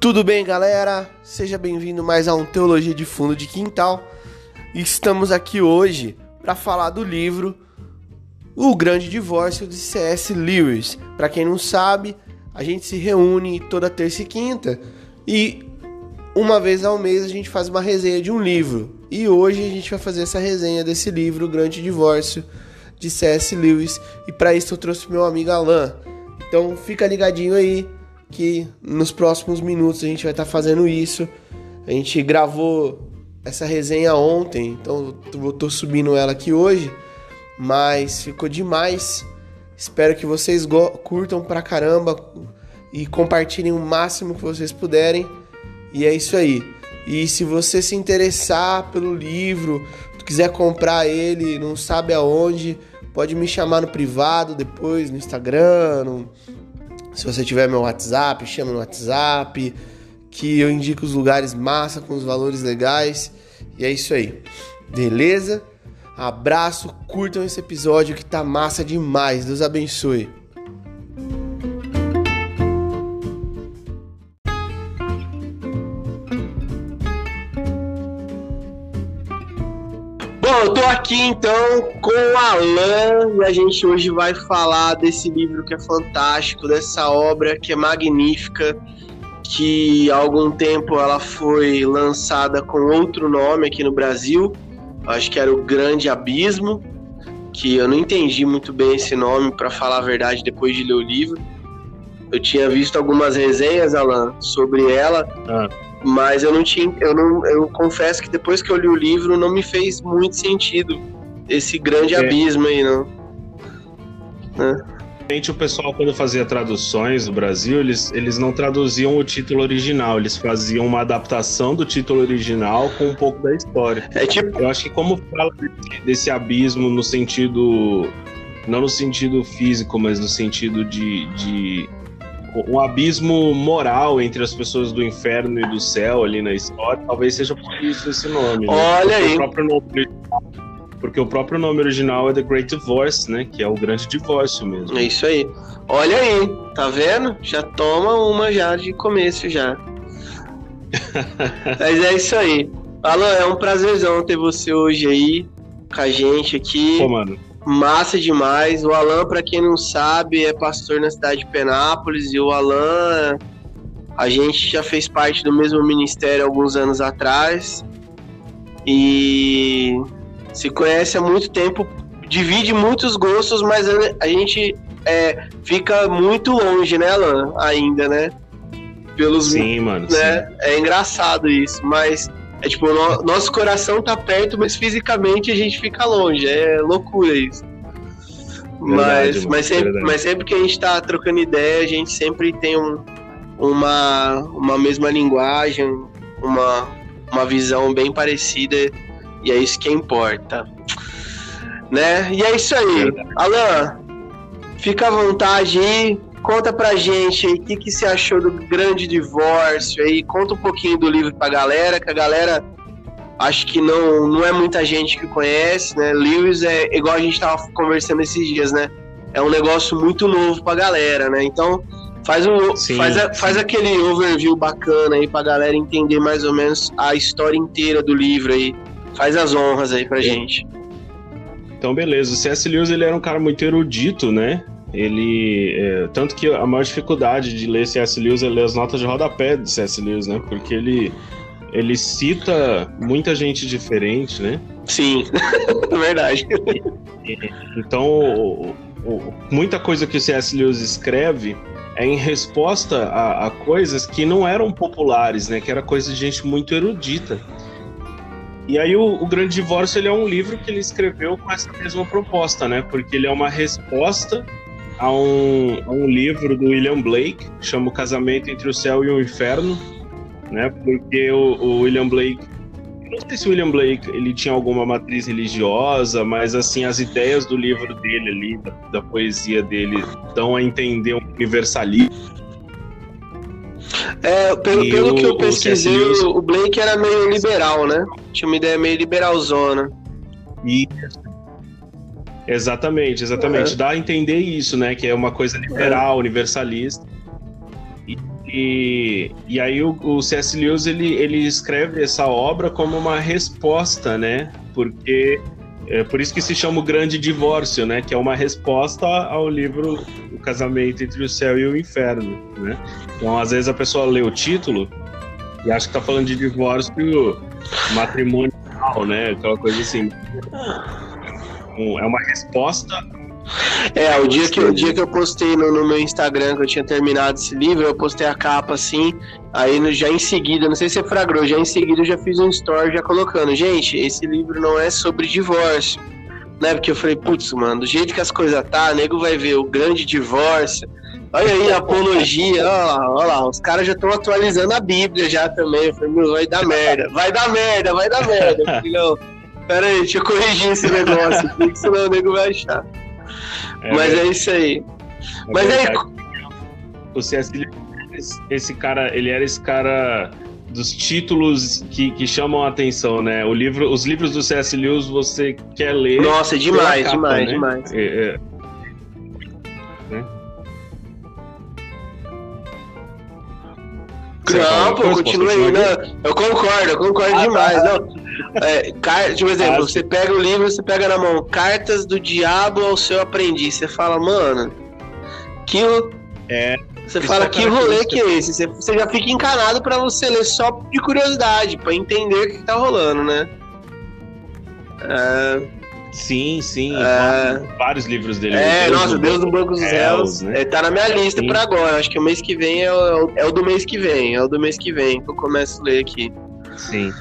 Tudo bem, galera? Seja bem-vindo mais a um Teologia de Fundo de Quintal. Estamos aqui hoje para falar do livro O Grande Divórcio de C.S. Lewis. Para quem não sabe, a gente se reúne toda terça e quinta e uma vez ao mês a gente faz uma resenha de um livro. E hoje a gente vai fazer essa resenha desse livro, O Grande Divórcio de C.S. Lewis. E para isso eu trouxe meu amigo Alan. Então fica ligadinho aí que nos próximos minutos a gente vai estar tá fazendo isso. A gente gravou essa resenha ontem, então eu tô subindo ela aqui hoje, mas ficou demais. Espero que vocês curtam pra caramba e compartilhem o máximo que vocês puderem. E é isso aí. E se você se interessar pelo livro, quiser comprar ele, não sabe aonde, pode me chamar no privado depois, no Instagram, no, se você tiver meu WhatsApp, chama no WhatsApp, que eu indico os lugares massa com os valores legais. E é isso aí. Beleza? Abraço, curtam esse episódio que tá massa demais. Deus abençoe. Bom, eu tô aqui então com o Alan e a gente hoje vai falar desse livro que é fantástico, dessa obra que é magnífica, que há algum tempo ela foi lançada com outro nome aqui no Brasil, acho que era o Grande Abismo, que eu não entendi muito bem esse nome, para falar a verdade, depois de ler o livro. Eu tinha visto algumas resenhas, Alan, sobre ela. Ah mas eu não tinha, eu não, eu confesso que depois que eu li o livro não me fez muito sentido esse grande é. abismo aí, não. Né? O pessoal, quando fazia traduções no Brasil, eles, eles não traduziam o título original, eles faziam uma adaptação do título original com um pouco da história. É tipo... Eu acho que como fala desse, desse abismo no sentido. Não no sentido físico, mas no sentido de, de um abismo moral entre as pessoas do inferno e do céu ali na história, talvez seja por isso esse nome. Né? Olha porque aí. O próprio nome, porque o próprio nome original é The Great Divorce, né? Que é o grande divórcio mesmo. É isso aí. Olha aí, tá vendo? Já toma uma já de começo já. Mas é isso aí. Alan, é um prazerzão ter você hoje aí com a gente aqui. Pô, mano. Massa demais. O Alan, para quem não sabe, é pastor na cidade de Penápolis e o Alan, a gente já fez parte do mesmo ministério alguns anos atrás e se conhece há muito tempo, divide muitos gostos, mas a gente é, fica muito longe, né, Alan? Ainda, né? Pelos, sim, mano. Né? Sim. É engraçado isso, mas é tipo, no, nosso coração tá perto, mas fisicamente a gente fica longe. É loucura isso. Verdade, mas, mas, sempre, mas sempre que a gente tá trocando ideia, a gente sempre tem um, uma, uma mesma linguagem, uma, uma visão bem parecida, e é isso que importa. Né? E é isso aí. Alan, fica à vontade aí, Conta pra gente aí o que, que você achou do grande divórcio aí. Conta um pouquinho do livro pra galera, que a galera acho que não, não é muita gente que conhece, né? Lewis é igual a gente tava conversando esses dias, né? É um negócio muito novo pra galera, né? Então faz, um, faz, a, faz aquele overview bacana aí pra galera entender mais ou menos a história inteira do livro aí. Faz as honras aí pra gente. Então, beleza. O C.S. Lewis ele era um cara muito erudito, né? Ele é, tanto que a maior dificuldade de ler C.S. Lewis é ler as notas de rodapé de C.S. Lewis, né? Porque ele ele cita muita gente diferente, né? Sim, é verdade. Então, muita coisa que o C.S. Lewis escreve é em resposta a, a, coisas que não eram populares, né? Que era coisa de gente muito erudita. E aí o, o, Grande Divórcio ele é um livro que ele escreveu com essa mesma proposta, né? Porque ele é uma resposta a um, a um livro do William Blake, que chama O Casamento entre o Céu e o Inferno, né? Porque o, o William Blake não sei se o William Blake ele tinha alguma matriz religiosa, mas assim as ideias do livro dele ali, da, da poesia dele, dão a entender um universalismo. É, pelo, pelo o, que eu pesquisei, o, o Blake era meio liberal, né? Tinha uma ideia meio liberalzona. Isso. Exatamente, exatamente. Uhum. Dá a entender isso, né? Que é uma coisa liberal, universalista. E, E, e aí o, o C.S. Lewis ele, ele escreve essa obra como uma resposta, né? Porque é por isso que se chama o Grande Divórcio, né? Que é uma resposta ao livro O Casamento entre o Céu e o Inferno, né? Então, às vezes a pessoa lê o título e acha que tá falando de divórcio matrimonial, né? Aquela coisa assim. É uma resposta é, o dia que, o dia que eu postei no, no, meu Instagram que eu tinha terminado esse livro, eu postei a capa assim, aí no, já em seguida, não sei se você fragrou, já em seguida eu já fiz um story já colocando, gente, esse livro não é sobre divórcio, né? Porque eu falei, putz, mano, do jeito que as coisas tá, nego vai ver o grande divórcio. Olha aí, a apologia, olha lá, olha lá, os caras já estão atualizando a Bíblia já também. Eu falei, meu, vai dar merda, vai dar merda, vai dar merda. Não, pera aí, deixa eu corrigir esse negócio aqui, que senão o nego vai achar. É Mas é isso aí. É Mas aí. O C.S. esse cara, ele era esse cara dos títulos que, que chamam a atenção, né? O livro, os livros do C.S. Lewis você quer ler. Nossa, é demais, capa, demais, né? demais. É, é. Né? Não, pô, continua aí. Não, eu concordo, eu concordo ah, demais. Tá. Não, é, car... Tipo, exemplo, você pega o livro, você pega na mão Cartas do Diabo ao seu aprendiz. Você fala, mano, que. É. Você fala, que rolê que é esse? Você, já fica encanado para você ler só de curiosidade, para entender o que, tá rolando, né? É... Sim, sim. É... Vários livros dele. É, Deus nossa, Deus do Banco dos Réus. Né? É, tá na minha lista pra agora. Acho que o mês que vem é o, é o do mês que vem. É o do mês que vem que eu começo a ler aqui. Sim.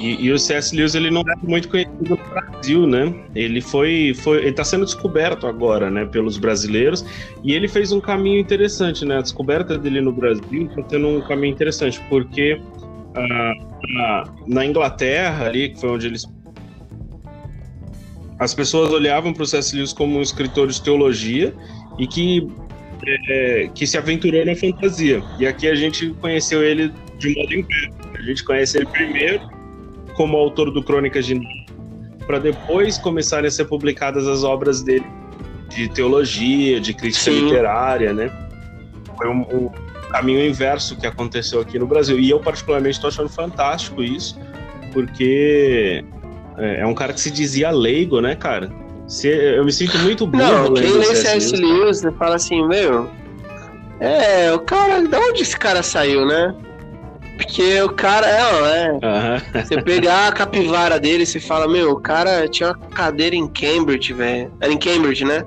E, e, o C.S. Lewis ele não é muito conhecido no Brasil, né? Ele foi, foi ele está sendo descoberto agora, né, pelos brasileiros. E ele fez um caminho interessante, né? A descoberta dele no Brasil está tendo um caminho interessante, porque ah, na, na Inglaterra ali, que foi onde eles as pessoas olhavam para o C.S. Lewis como um escritor de teologia e que é, que se aventurou na fantasia. E aqui a gente conheceu ele de modo inverso. A gente conhece ele primeiro como autor do Crônicas de para depois começarem a ser publicadas as obras dele de teologia, de crítica Sim. literária, né? Foi um, um, caminho inverso que aconteceu aqui no Brasil. E eu, particularmente, estou achando fantástico isso, porque é, é, um cara que se dizia leigo, né, cara? Se, eu me sinto muito bom. Não, quem lê C.S. Lewis fala assim, meu. É, o cara. De onde esse cara saiu, né? Porque o cara é, ó, é. Uhum. Você pegar a capivara dele e fala, meu, o cara tinha uma cadeira em Cambridge, velho. Era em Cambridge, né?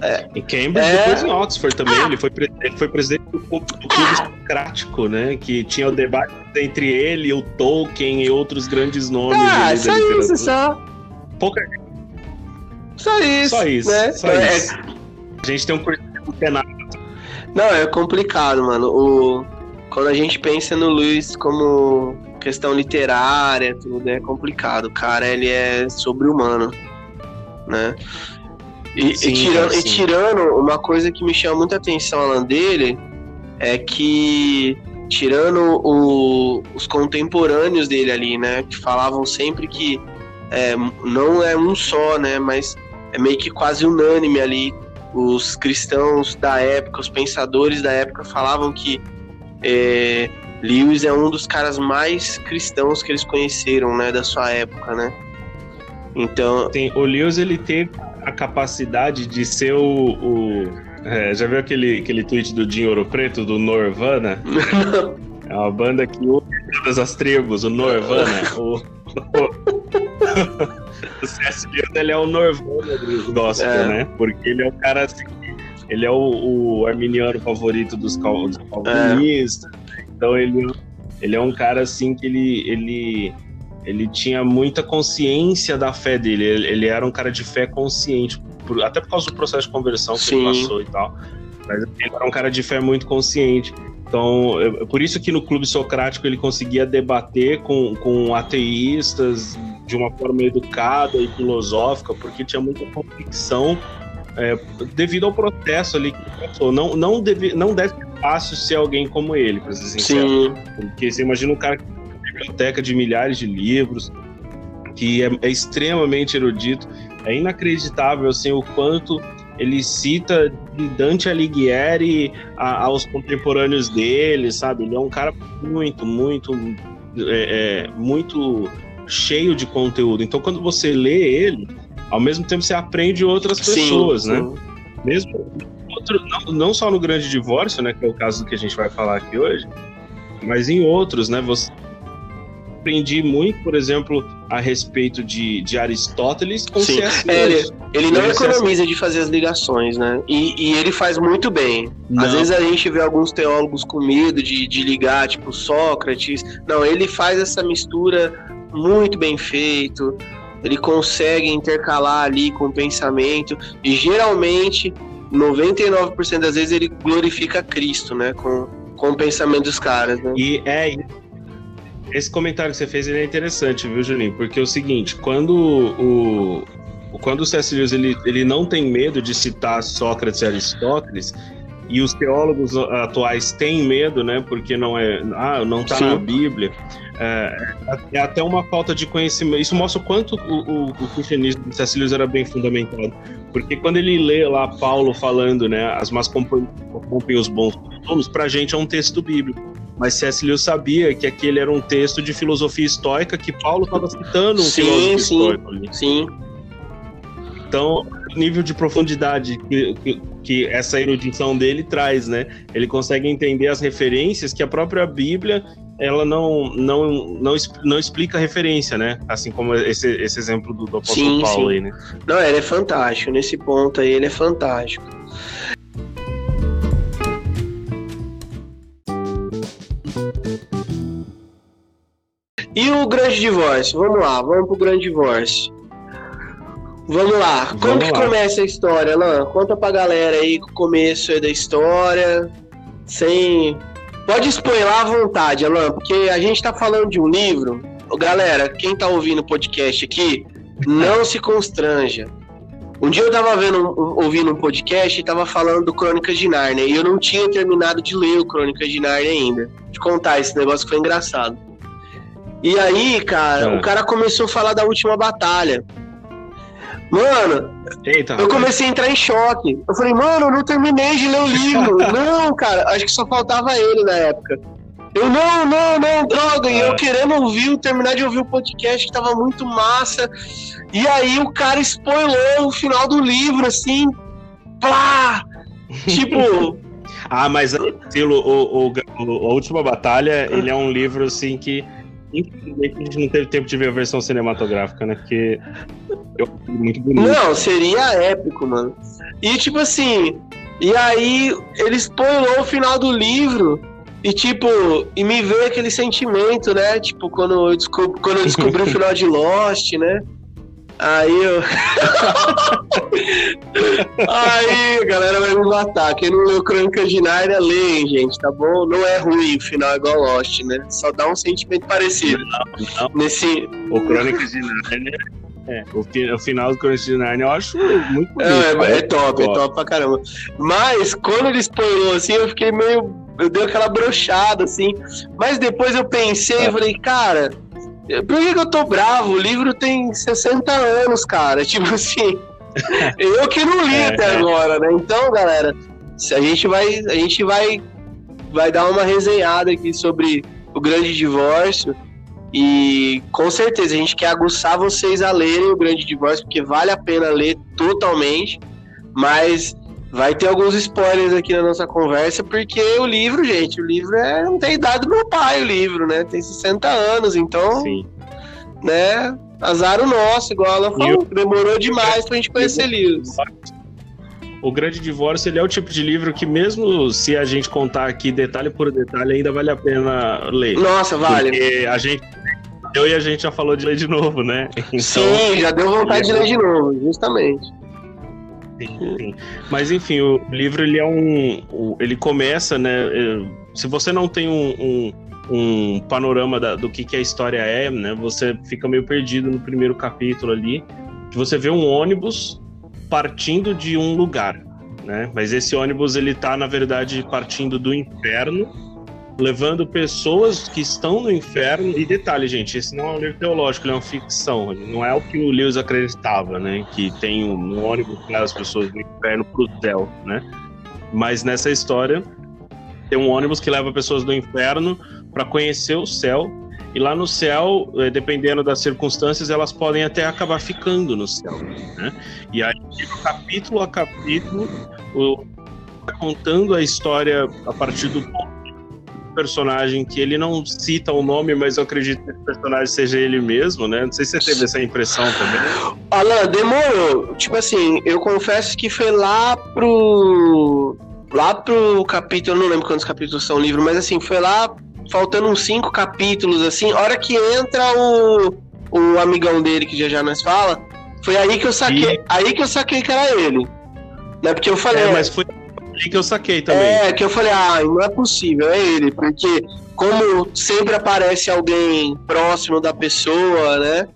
É. Em Cambridge, é... depois em Oxford também. Ah. Ele, foi, ele foi presidente do, do Clube ah. Socrático, né? Que tinha o debate entre ele, o Tolkien e outros grandes nomes. Ah, só isso, só. Pouca Só isso. Só isso. Né? Só é. isso. A gente tem um curso de não, é complicado, mano. O... Quando a gente pensa no Luiz como questão literária, tudo é complicado. O cara, ele é sobre-humano, né? E, sim, e, tirando, e, tirando, uma coisa que me chama muita atenção, Alan, dele, é que, tirando o, os contemporâneos dele ali, né, que falavam sempre que é, não é um só, né, mas é meio que quase unânime ali os cristãos da época, os pensadores da época falavam que é, Lewis é um dos caras mais cristãos que eles conheceram, né, da sua época, né? Então, Sim, o Lewis ele tem a capacidade de ser o, o é, já viu aquele aquele tweet do Dinho Ouro Preto do Norvana? é uma banda que une todas as tribos, o Norvana, o, o o C.S. Lewis ele é o Norvana do gospel, é. né? Porque ele é o cara assim, ele é o, o arminiano favorito dos, cal, dos calvinistas. É. Então ele, ele é um cara assim que ele, ele, ele tinha muita consciência da fé dele. Ele, ele era um cara de fé consciente, por, até por causa do processo de conversão que Sim. ele passou e tal. Mas ele era um cara de fé muito consciente. Então, é por isso que no Clube Socrático ele conseguia debater com, com ateístas de uma forma educada e filosófica, porque tinha muita convicção é, devido ao processo ali que passou. Não, não, deve, não deve ser fácil ser alguém como ele, para ser sincero. Sim. Porque você imagina um cara que tem uma biblioteca de milhares de livros, que é, é extremamente erudito, é inacreditável assim, o quanto ele cita de Dante Alighieri a, aos contemporâneos dele, sabe? Ele é um cara muito, muito, é, é, muito cheio de conteúdo. Então, quando você lê ele, ao mesmo tempo você aprende outras pessoas, sim, né? Sim. Mesmo outro, não, não só no Grande Divórcio, né? Que é o caso do que a gente vai falar aqui hoje, mas em outros, né? Você aprendi muito, por exemplo, a respeito de, de Aristóteles com Sim. C.S. É, ele, ele não economiza de fazer as ligações, né? E, e ele faz muito bem. Não. Às vezes a gente vê alguns teólogos com medo de, de ligar, tipo Sócrates. Não, ele faz essa mistura muito bem feito. Ele consegue intercalar ali com o pensamento. E geralmente, 99% das vezes, ele glorifica Cristo, né? Com, com o pensamento dos caras. Né? E é esse comentário que você fez é interessante, viu, Juninho? Porque é o seguinte, quando o, quando o C.S. Lewis ele, ele não tem medo de citar Sócrates e Aristóteles, e os teólogos atuais têm medo, né? Porque não é, ah, não está na Bíblia. É, é, até uma falta de conhecimento. Isso mostra o quanto o, o, o cristianismo de. Lewis era bem fundamentado. Porque quando ele lê lá Paulo falando, né, as más corrompem os bons costumes, para a gente é um texto bíblico. Mas. Lewis sabia que aquele era um texto de filosofia estoica que Paulo estava citando um sim, filósofo sim, estoico ali. Sim. Então, o nível de profundidade que, que, que, essa erudição dele traz, né? Ele consegue entender as referências que a própria Bíblia ela não, não, não, não explica a referência, né? Assim como esse, esse exemplo do, do apóstolo sim, Paulo sim. aí, né? Não, ele é fantástico. Nesse ponto aí, ele é fantástico. E o grande divórcio? Vamos lá, vamos pro grande divórcio. Vamos lá. Vamos Como que começa a história, Lan? Conta pra galera aí o começo da história. Sem. Pode lá à vontade, Alan, porque a gente tá falando de um livro. Galera, quem tá ouvindo o podcast aqui, não se constranja. Um dia eu tava vendo, ouvindo um podcast e tava falando do Crônicas de Narnia e eu não tinha terminado de ler o Crônicas de Narnia ainda. De contar esse negócio que foi engraçado. E aí, cara, é. o cara começou a falar da última batalha. Mano, Eita, eu comecei a entrar em choque. Eu falei, mano, eu não terminei de ler o livro. não, cara, acho que só faltava ele na época. Eu, não, não, não, droga. E eu é. querendo ouvir, terminar de ouvir o podcast que tava muito massa. E aí o cara spoilou o final do livro, assim, plá! Tipo. ah, mas o, o, o, A Última Batalha, ele é um livro, assim, que Infelizmente a gente não teve tempo de ver a versão cinematográfica, né? Porque eu muito bonito. Não, seria épico, mano. E tipo assim, e aí ele spoilou o final do livro. E tipo, e me veio aquele sentimento, né? Tipo, quando eu descobri, quando eu descobri o final de Lost, né? Aí eu. Aí a galera vai me matar. Quem não leu Crônica de Narnia, lê, gente, tá bom? Não é ruim o final igual Lost, né? Só dá um sentimento parecido. Não, não. Nesse... O Crônica de Narnia. É, o, final do Crônica de Narnia eu acho muito bonito. É, é, é top, top, é top pra caramba. Mas quando ele spoilou assim, eu fiquei meio. Eu dei aquela brochada, assim. Mas depois eu pensei e é. falei, cara por que, que eu tô bravo? O livro tem 60 anos, cara. Tipo assim. eu que não li é, até é. agora, né? Então, galera, a gente vai. A gente vai, vai dar uma resenhada aqui sobre o grande divórcio. E com certeza a gente quer aguçar vocês a lerem o Grande Divórcio, porque vale a pena ler totalmente. Mas Vai ter alguns spoilers aqui na nossa conversa, porque o livro, gente, o livro é, não tem idade do meu pai, o livro, né? Tem 60 anos, então. Sim. Né? Azar o nosso, igual ela falou. Eu... Demorou demais pra gente conhecer eu... livros. O Grande Divórcio ele é o tipo de livro que, mesmo se a gente contar aqui detalhe por detalhe, ainda vale a pena ler. Nossa, vale. Porque a gente. Eu e a gente já falou de ler de novo, né? Então, Sim, já deu vontade de ler de novo, justamente. Mas enfim, o livro ele é um. Ele começa, né? É, se você não tem um, um, um panorama da, do que, que a história é, né? Você fica meio perdido no primeiro capítulo ali. Que você vê um ônibus partindo de um lugar, né? Mas esse ônibus ele tá, na verdade, partindo do inferno levando pessoas que estão no inferno. E detalhe, gente, esse não é um livro teológico, ele é uma ficção. Não é o que o Lewis acreditava, né? Que tem um, ônibus que leva as pessoas do inferno pro céu, né? Mas nessa história tem um ônibus que leva pessoas do inferno para conhecer o céu. E lá no céu, eh, dependendo das circunstâncias, elas podem até acabar ficando no céu. Né? E aí, capítulo a capítulo, o, contando a história a partir do personagem que ele não cita o nome, mas eu acredito que o personagem seja ele mesmo, né? Não sei se você teve essa impressão também. Alan, demorou. Tipo assim, eu confesso que foi lá pro. Lá pro capítulo, eu não lembro quantos capítulos são o livro, mas assim, foi lá faltando uns cinco capítulos, assim, hora que entra o, o amigão dele, que já já nós fala, foi aí que eu saquei, e... aí que eu saquei que era ele. Né? Porque eu falei. É, mas foi que eu saquei também. É, que eu falei, ah, não é possível, é ele, porque como sempre aparece alguém próximo da pessoa, né?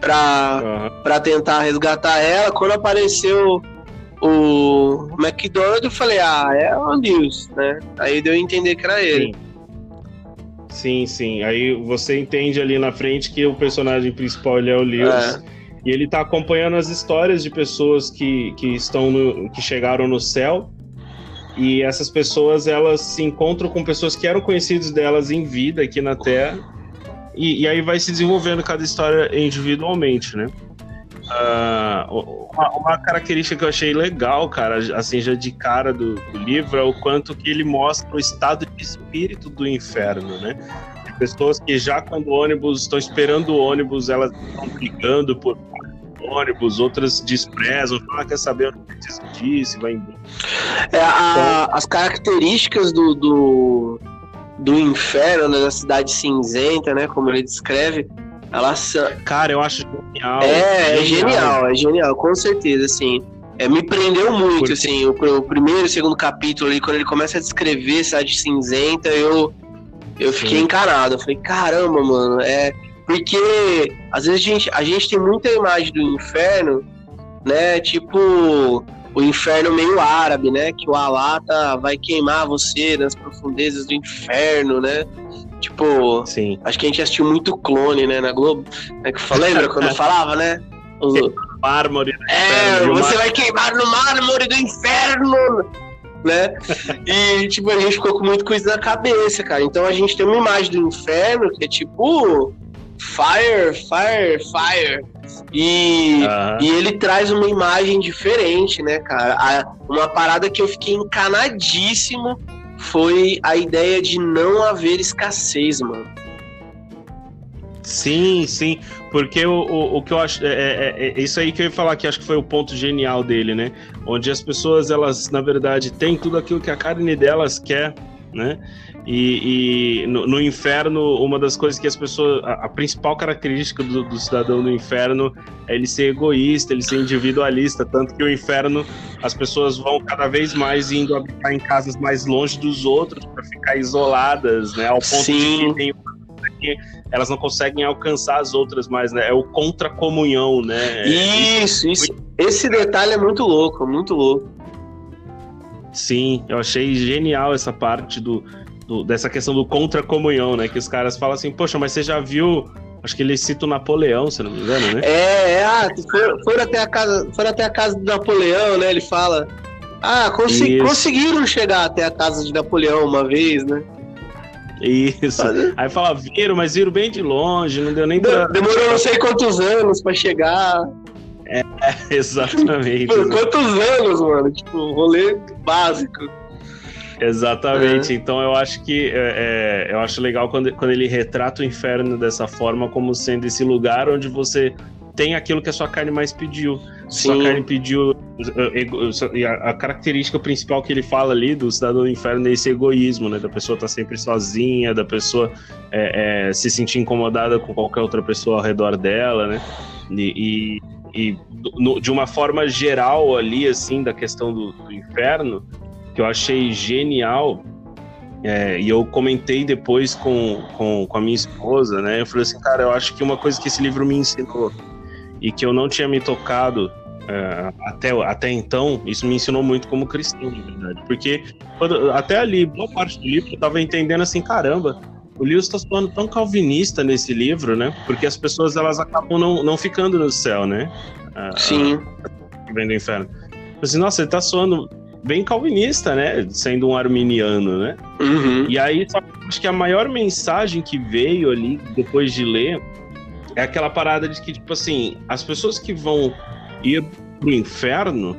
Pra, uhum. Pra tentar resgatar ela, quando apareceu o McDonald, eu falei, ah, é o News, né? Aí deu a entender que era ele. Sim. Sim, sim. Aí você entende ali na frente que o personagem principal ele é o Lewis. É. E ele tá acompanhando as histórias de pessoas que, que estão no, que chegaram no céu e essas pessoas, elas se encontram com pessoas que eram conhecidas delas em vida aqui na Terra. E, e aí vai se desenvolvendo cada história individualmente, né? Uh, uma, uma, característica que eu achei legal, cara, assim, já de cara do, do, livro, é o quanto que ele mostra o estado de espírito do inferno, né? Pessoas que já quando o ônibus, estão esperando o ônibus, elas estão brigando por ônibus, outras desprezam, falam, ah, quer saber, eu não preciso disso, vai embora. É, a, então, as características do, do, do inferno, né, da cidade cinzenta, né, como ele descreve, elas são... Cara, eu acho genial. É, é genial, é genial, com certeza, assim. É, me prendeu muito, Porque... assim, o, o primeiro e segundo capítulo ali, quando ele começa a descrever cidade cinzenta, eu, eu fiquei encarado. Eu falei, caramba, mano, é porque às vezes a gente, a gente tem muita imagem do inferno, né? Tipo o inferno meio árabe, né? Que o Alá tá, vai queimar você nas profundezas do inferno, né? Tipo, Sim. acho que a gente assistiu muito clone, né, na Globo. Né, que lembra quando falava, né? Os... Mármore do É, inferno, você vai queimar no mármore do inferno! né? E, tipo, a gente ficou com muito coisa na cabeça, cara. Então a gente tem uma imagem do inferno que é tipo Fire, Fire, Fire. E, uhum. e ele traz uma imagem diferente, né, cara? A, uma parada que eu fiquei encanadíssimo foi a ideia de não haver escassez, mano. Sim, sim, porque o, o, o que eu acho. É, é, é, isso aí que eu ia falar que acho que foi o ponto genial dele, né? Onde as pessoas, elas, na verdade, têm tudo aquilo que a carne delas quer, né? E, e no, no, inferno, uma das coisas que as pessoas. A, a principal característica do, do, cidadão no inferno é ele ser egoísta, ele ser individualista. Tanto que o inferno, as pessoas vão cada vez mais indo habitar em casas mais longe dos outros para ficar isoladas, né? Ao ponto Sim. de que tem elas não conseguem alcançar as outras mais, né? É o contra-comunhão, né? Isso, isso. Esse detalhe é muito louco, muito louco. Sim, eu achei genial essa parte do, do, dessa questão do contra-comunhão, né? Que os caras falam assim, poxa, mas você já viu. Acho que ele cita o Napoleão, se não me engano, né? É, é ah, foram, foram, até a casa, foram até a casa do Napoleão, né? Ele fala. Ah, consegui, conseguiram chegar até a casa de Napoleão uma vez, né? Isso. Aí fala, viram, mas viram bem de longe, não deu nem pra... Demorou não sei quantos anos pra chegar. É, exatamente. quantos anos, mano? Tipo, rolê básico. Exatamente. É. Então eu acho que é, é, eu acho legal quando, quando ele retrata o inferno dessa forma, como sendo esse lugar onde você tem aquilo que a sua carne mais pediu. Sim. Sua carne pediu. E a, a, característica principal que ele fala ali do cidadão do inferno é esse egoísmo, né? Da pessoa estar tá sempre sozinha, da pessoa é, é, se sentir incomodada com qualquer outra pessoa ao redor dela, né? E, e, e no, de uma forma geral ali, assim, da questão do, do inferno, que eu achei genial, é, e eu comentei depois com, com, com, a minha esposa, né? Eu falei assim, cara, eu acho que uma coisa que esse livro me ensinou e que eu não tinha me tocado é, até, até então, isso me ensinou muito como cristão, na verdade. Porque quando, até ali, boa parte do livro, eu tava entendendo assim, caramba, o Lewis está falando tão calvinista nesse livro, né? Porque as pessoas elas acabam não, não ficando no céu, né? Sim. vem do inferno. Assim, nossa, ele tá soando bem calvinista, né? Sendo um arminiano, né? Uhum. E aí, acho que a maior mensagem que veio ali, depois de ler, é aquela parada de que, tipo assim, as pessoas que vão ir pro inferno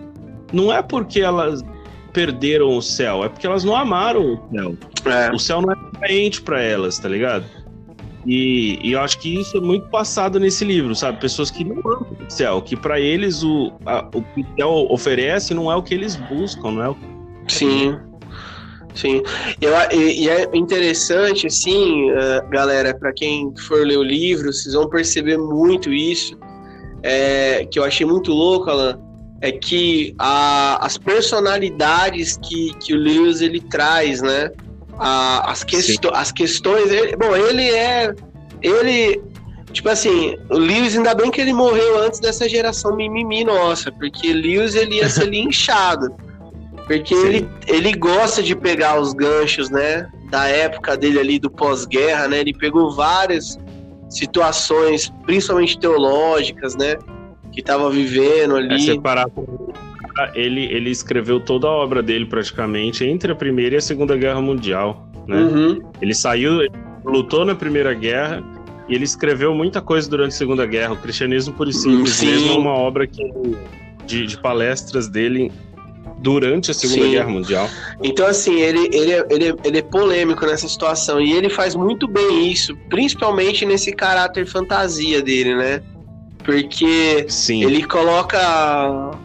não é porque elas perderam o céu, é porque elas não amaram o céu. É. O céu não é atraente para elas, tá ligado? E, e, eu acho que isso é muito passado nesse livro, sabe? Pessoas que não amam o céu, que para eles o, a, o que céu oferece não é o que eles buscam, não é o Sim. Sim. Eu, e, é interessante, assim, galera, para quem for ler o livro, vocês vão perceber muito isso. É, que eu achei muito louco, Alan, é que a, as personalidades que, que o Lewis ele traz, né? A, as, as questões. Ele, bom, ele é. Ele. Tipo assim, o Lewis, ainda bem que ele morreu antes dessa geração mimimi nossa, porque Lewis ele ia ser linchado. Porque ele, ele gosta de pegar os ganchos, né? Da época dele ali do pós-guerra, né? Ele pegou várias situações, principalmente teológicas, né? Que tava vivendo ali. É, separar ele, ele escreveu toda a obra dele praticamente entre a Primeira e a Segunda Guerra Mundial, né? Uhum. Ele saiu, lutou na Primeira Guerra e ele escreveu muita coisa durante a Segunda Guerra. O Cristianismo por Simples Sim. mesmo é uma obra que, de, de palestras dele durante a Segunda Sim. Guerra Mundial. Então, assim, ele, ele, é, ele, é, ele é polêmico nessa situação e ele faz muito bem isso, principalmente nesse caráter fantasia dele, né? Porque Sim. ele coloca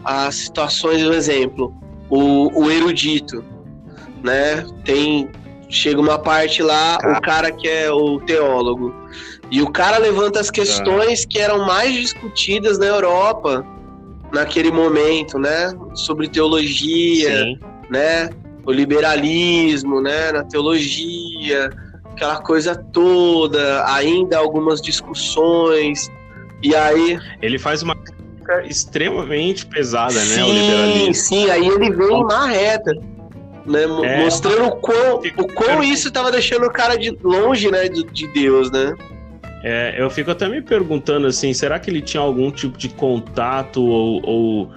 as situações, por exemplo, o, o erudito, né? Tem chega uma parte lá, o cara que é o teólogo. E o cara levanta as questões que eram mais discutidas na Europa naquele momento, né? Sobre teologia, Sim. né? O liberalismo, né? Na teologia, aquela coisa toda, ainda algumas discussões. E aí. Ele faz uma crítica extremamente pesada, sim, né? O liberalismo. Sim, aí ele vem na reta. Né, é, mostrando o quão, o quão isso estava deixando o cara de longe né, de, de Deus, né? É, eu fico até me perguntando assim, será que ele tinha algum tipo de contato ou, ou,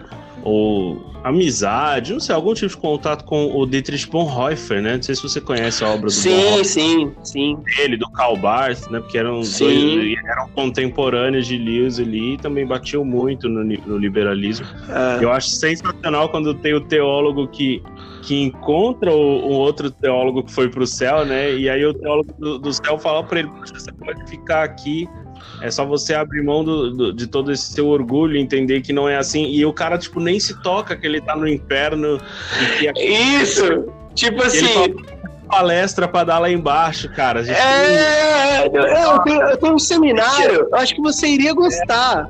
ou, amizade, não sei, algum tipo de contato com o Dietrich Bonhoeffer, né? Não sei se você conhece a obra do Sim, Bonhoeffer. sim, sim. Ele, do Karl Barth, né? Porque eram sim. dois, eram contemporâneos de Lewis ali e também batiam muito no, no liberalismo. É. Eu acho sensacional quando tem o teólogo que que encontra o, o, outro teólogo que foi para o céu, né? E aí o teólogo do, do céu fala para ele: você pode ficar aqui, é só você abrir mão do, do, de todo esse seu orgulho, entender que não é assim. E o cara, tipo, nem se toca que ele tá no inferno. Que... Isso! Tipo assim. palestra para dar lá embaixo, cara. É, eu, eu, tenho, eu tenho um seminário, eu acho que você iria gostar.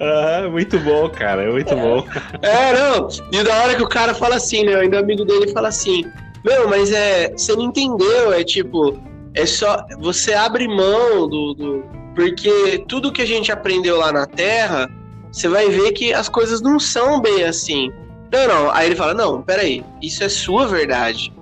Ah, muito bom, cara, é muito bom. É, não. E da hora que o cara fala assim, né? Ainda amigo dele fala assim: Meu, mas é. Você não entendeu? É tipo. É só. Você abre mão do, do. Porque tudo que a gente aprendeu lá na Terra, você vai ver que as coisas não são bem assim. Não, não. Aí ele fala: Não, peraí. Isso é sua verdade.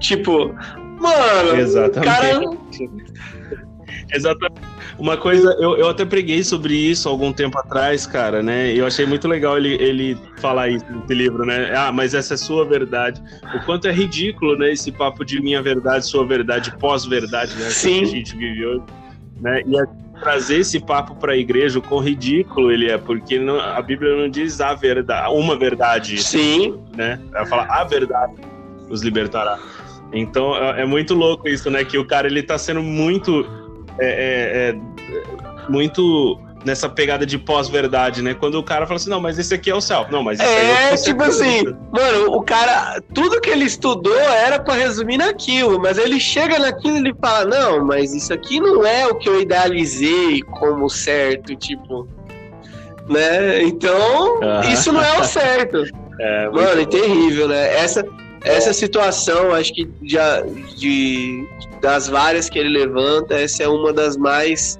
Tipo. Mano, Exatamente. cara. Exatamente. Uma coisa, eu, eu até preguei sobre isso algum tempo atrás, cara, né? E eu achei muito legal ele, ele falar isso nesse livro, né? Ah, mas essa é sua verdade. O quanto é ridículo, né? Esse papo de minha verdade, sua verdade, pós-verdade, né? Sim. Que a gente vive hoje. Né? E a, trazer esse papo para a igreja, o quão ridículo ele é, porque não, a Bíblia não diz a verdade, uma verdade. Sim. Né? Ela fala a verdade os libertará. Então é, é muito louco isso, né? Que o cara ele tá sendo muito é, é, é, muito nessa pegada de pós-verdade, né? Quando o cara fala assim, não, mas esse aqui é o céu. Não, mas é, é tipo assim, mano, o cara, tudo que ele estudou era para resumir naquilo, mas ele chega naquilo e ele fala, não, mas isso aqui não é o que eu idealizei como certo, tipo, né? Então, isso não é o certo. É, mano, é terrível, né? Essa, essa situação, acho que de, de, das várias que ele levanta, essa é uma das mais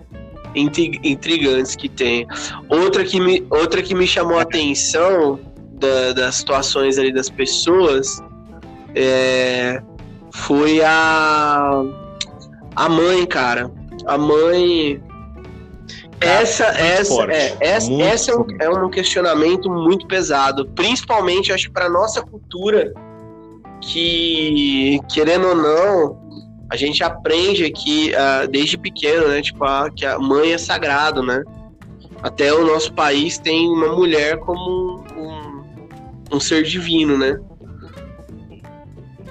intrigantes que tem. Outra que me, outra que me chamou a atenção da, das situações ali das pessoas é, foi a a mãe, cara. A mãe essa, essa, forte, é, essa, essa é, um, é um questionamento muito pesado, principalmente acho para nossa cultura, que querendo ou não, a gente aprende aqui uh, desde pequeno, né? Tipo, a, que a mãe é sagrado, né? Até o nosso país tem uma mulher como um, um ser divino, né?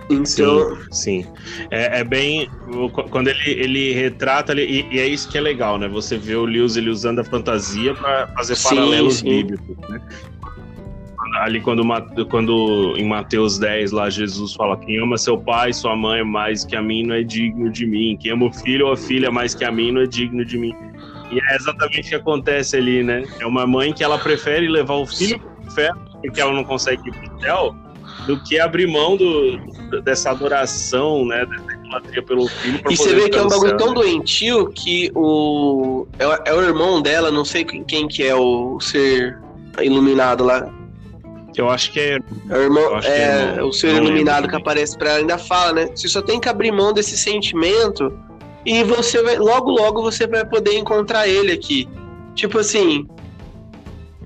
Então... Sim, sim. É, é, bem. Quando ele, ele retrata, ele, e, e, é isso que é legal, né? Você vê o Lewis ele usando a fantasia para fazer sim, paralelos sim. bíblicos, né? Ali quando, quando em Mateus 10 lá Jesus fala quem ama seu pai, sua mãe mais que a mim não é digno de mim. Quem ama o filho ou a filha mais que a mim não é digno de mim. E é exatamente o que acontece ali, né? É uma mãe que ela prefere levar o filho pro inferno porque ela não consegue ir pro céu do que abrir mão do, dessa adoração, né, dessa idolatria pelo filho. e você vê que é um bagulho tão doentio que o é, é, o irmão dela, não sei quem que é o ser iluminado lá. Eu acho que é. é o irmão, é, é, o ser iluminado que aparece para ela ainda fala, né? Você só tem que abrir mão desse sentimento e você vai logo logo você vai poder encontrar ele aqui. Tipo assim,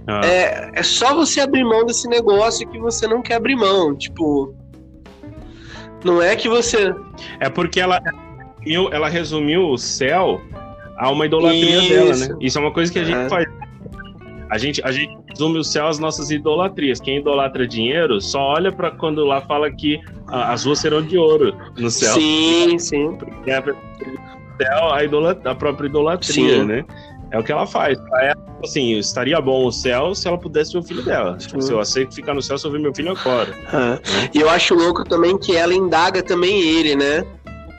ah. É, é só você abrir mão desse negócio que você não quer abrir mão. Tipo. Não é que você. É porque ela, ela resumiu o céu a uma idolatria Isso. dela, né? Isso é uma coisa que a gente é. faz. A gente, a gente resume o céu às nossas idolatrias. Quem idolatra dinheiro só olha para quando lá fala que as ruas serão de ouro no céu. Sim, sim. É a, a, idolatria, a própria idolatria, sim. né? É o que ela faz. Ela, assim, estaria bom o céu se ela pudesse ver o filho dela. Tipo, se eu aceito ficar no céu se eu ver meu filho agora. É. E eu acho louco também que ela indaga também ele, né?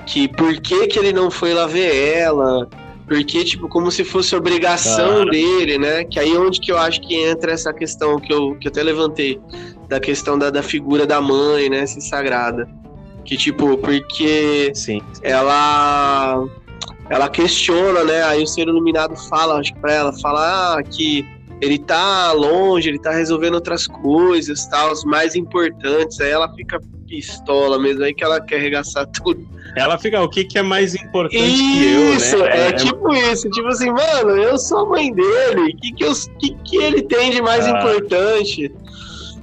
Que por que, que ele não foi lá ver ela? Porque, tipo, como se fosse obrigação dele, né? Que aí é onde que eu acho que entra essa questão que eu, que eu até levantei, da questão da, da figura da mãe, né? Se sagrada. Que, tipo, porque Sim. ela ela questiona, né? Aí o ser iluminado fala, acho que pra ela, fala ah, que ele tá longe, ele tá resolvendo outras coisas, tal, os mais importantes. Aí ela fica pistola mesmo, aí que ela quer arregaçar tudo. Ela fica, o que, que é mais importante isso, que eu, Isso, né? é, é, tipo isso, tipo assim, mano, eu sou a mãe dele, o que que, que, que ele tem de mais ah. importante,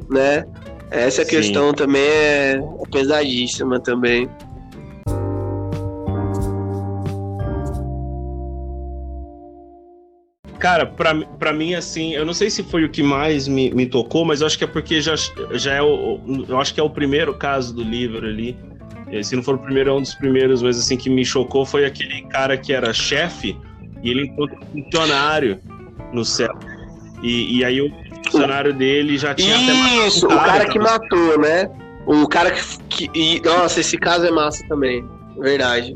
né? Essa Sim. questão também é pesadíssima também. Cara, pra, pra mim, assim, eu não sei se foi o que mais me, me tocou, mas eu acho que é porque já, já é o. Eu acho que é o primeiro caso do livro ali. Se não for o primeiro, é um dos primeiros, mas assim, que me chocou foi aquele cara que era chefe e ele encontrou um funcionário no céu. E, e aí o funcionário dele já tinha Isso, até matado. Isso, o cara que matou, né? O cara que. que nossa, esse caso é massa também. Verdade.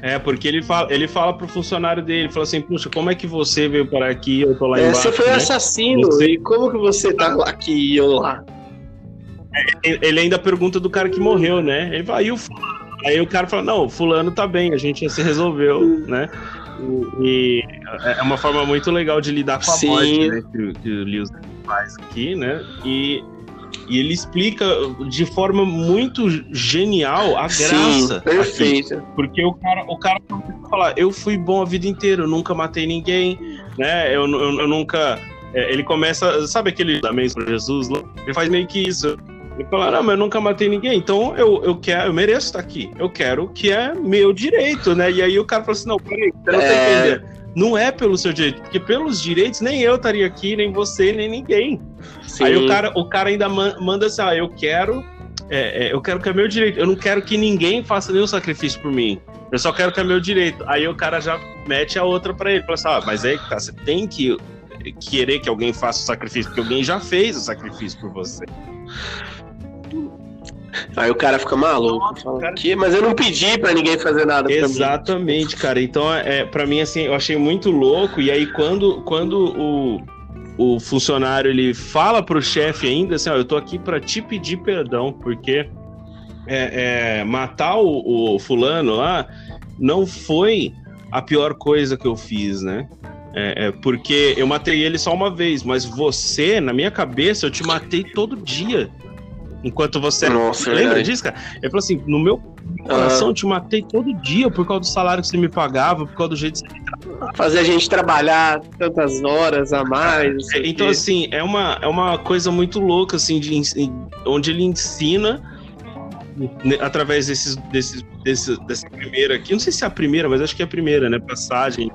É, porque ele fala, ele fala pro funcionário dele, fala assim, puxa, como é que você veio para aqui e eu tô lá é, embaixo? Você foi né? assassino, você... e como que você tá aqui e eu lá? É, ele ainda pergunta do cara que morreu, né? Ele vai, e o fulano? Aí o cara fala, não, o fulano tá bem, a gente já se resolveu, né? E, e, é uma forma muito legal de lidar com a Sim. morte, né? Que, que o Lewis faz aqui, né? E e ele explica de forma muito genial a graça. Sim, perfeito. Aqui. Porque o cara, o cara fala, eu fui bom a vida inteira, eu nunca matei ninguém, né? Eu, eu, eu nunca. É, ele começa, sabe aquele da para Jesus? Ele faz meio que isso. Ele fala, não, mas eu nunca matei ninguém, então eu, eu quero, eu mereço estar aqui. Eu quero que é meu direito, né? E aí o cara fala assim, não, peraí, você não tá é... tá entendendo. Não é pelo seu direito, porque pelos direitos nem eu estaria aqui, nem você, nem ninguém. Sim. Aí o cara, o cara ainda manda assim, ah, eu quero, é, é, eu quero que é meu direito. Eu não quero que ninguém faça nenhum sacrifício por mim. Eu só quero que é meu direito. Aí o cara já mete a outra para ele, fala assim, ah, mas aí tá, você tem que querer que alguém faça o sacrifício, porque alguém já fez o sacrifício por você. Aí o cara fica maluco, fala, cara... que, mas eu não pedi para ninguém fazer nada Exatamente, cara. Então, é, para mim, assim, eu achei muito louco. E aí, quando, quando o, o funcionário ele fala pro chefe ainda assim, ó, eu tô aqui para te pedir perdão, porque é, é, matar o, o, fulano lá não foi a pior coisa que eu fiz, né? É, é, porque eu matei ele só uma vez, mas você, na minha cabeça, eu te matei todo dia. Enquanto você. Nossa, lembra é. disso, cara? Ele falou assim: no meu coração, eu te matei todo dia por causa do salário que você me pagava, por causa do jeito que você me tratava. Fazer a gente trabalhar tantas horas a mais. É, então, assim, é uma, é uma coisa muito louca, assim, de, onde ele ensina né, através desses, desses, desse, dessa primeira aqui, não sei se é a primeira, mas acho que é a primeira, né? Passagem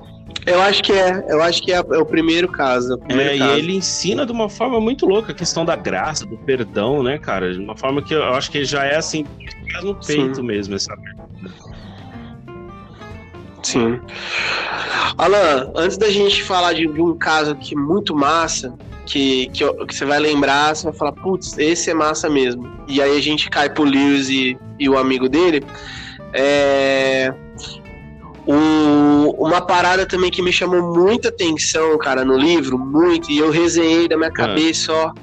eu acho que é, eu acho que é, é o primeiro caso. O primeiro é, caso. e ele ensina de uma forma muito louca a questão da graça, do perdão, né, cara? De uma forma que eu acho que já é assim, no peito Sim. mesmo, essa Sim. Alan, antes da gente falar de, de um caso aqui muito massa, que, que, que, você vai lembrar, você vai falar, putz, esse é massa mesmo. E aí a gente cai pro Lewis e, e o amigo dele. É, um, uma parada também que me chamou muita atenção, cara, no livro, muito, e eu resenhei da minha ah. cabeça, ó,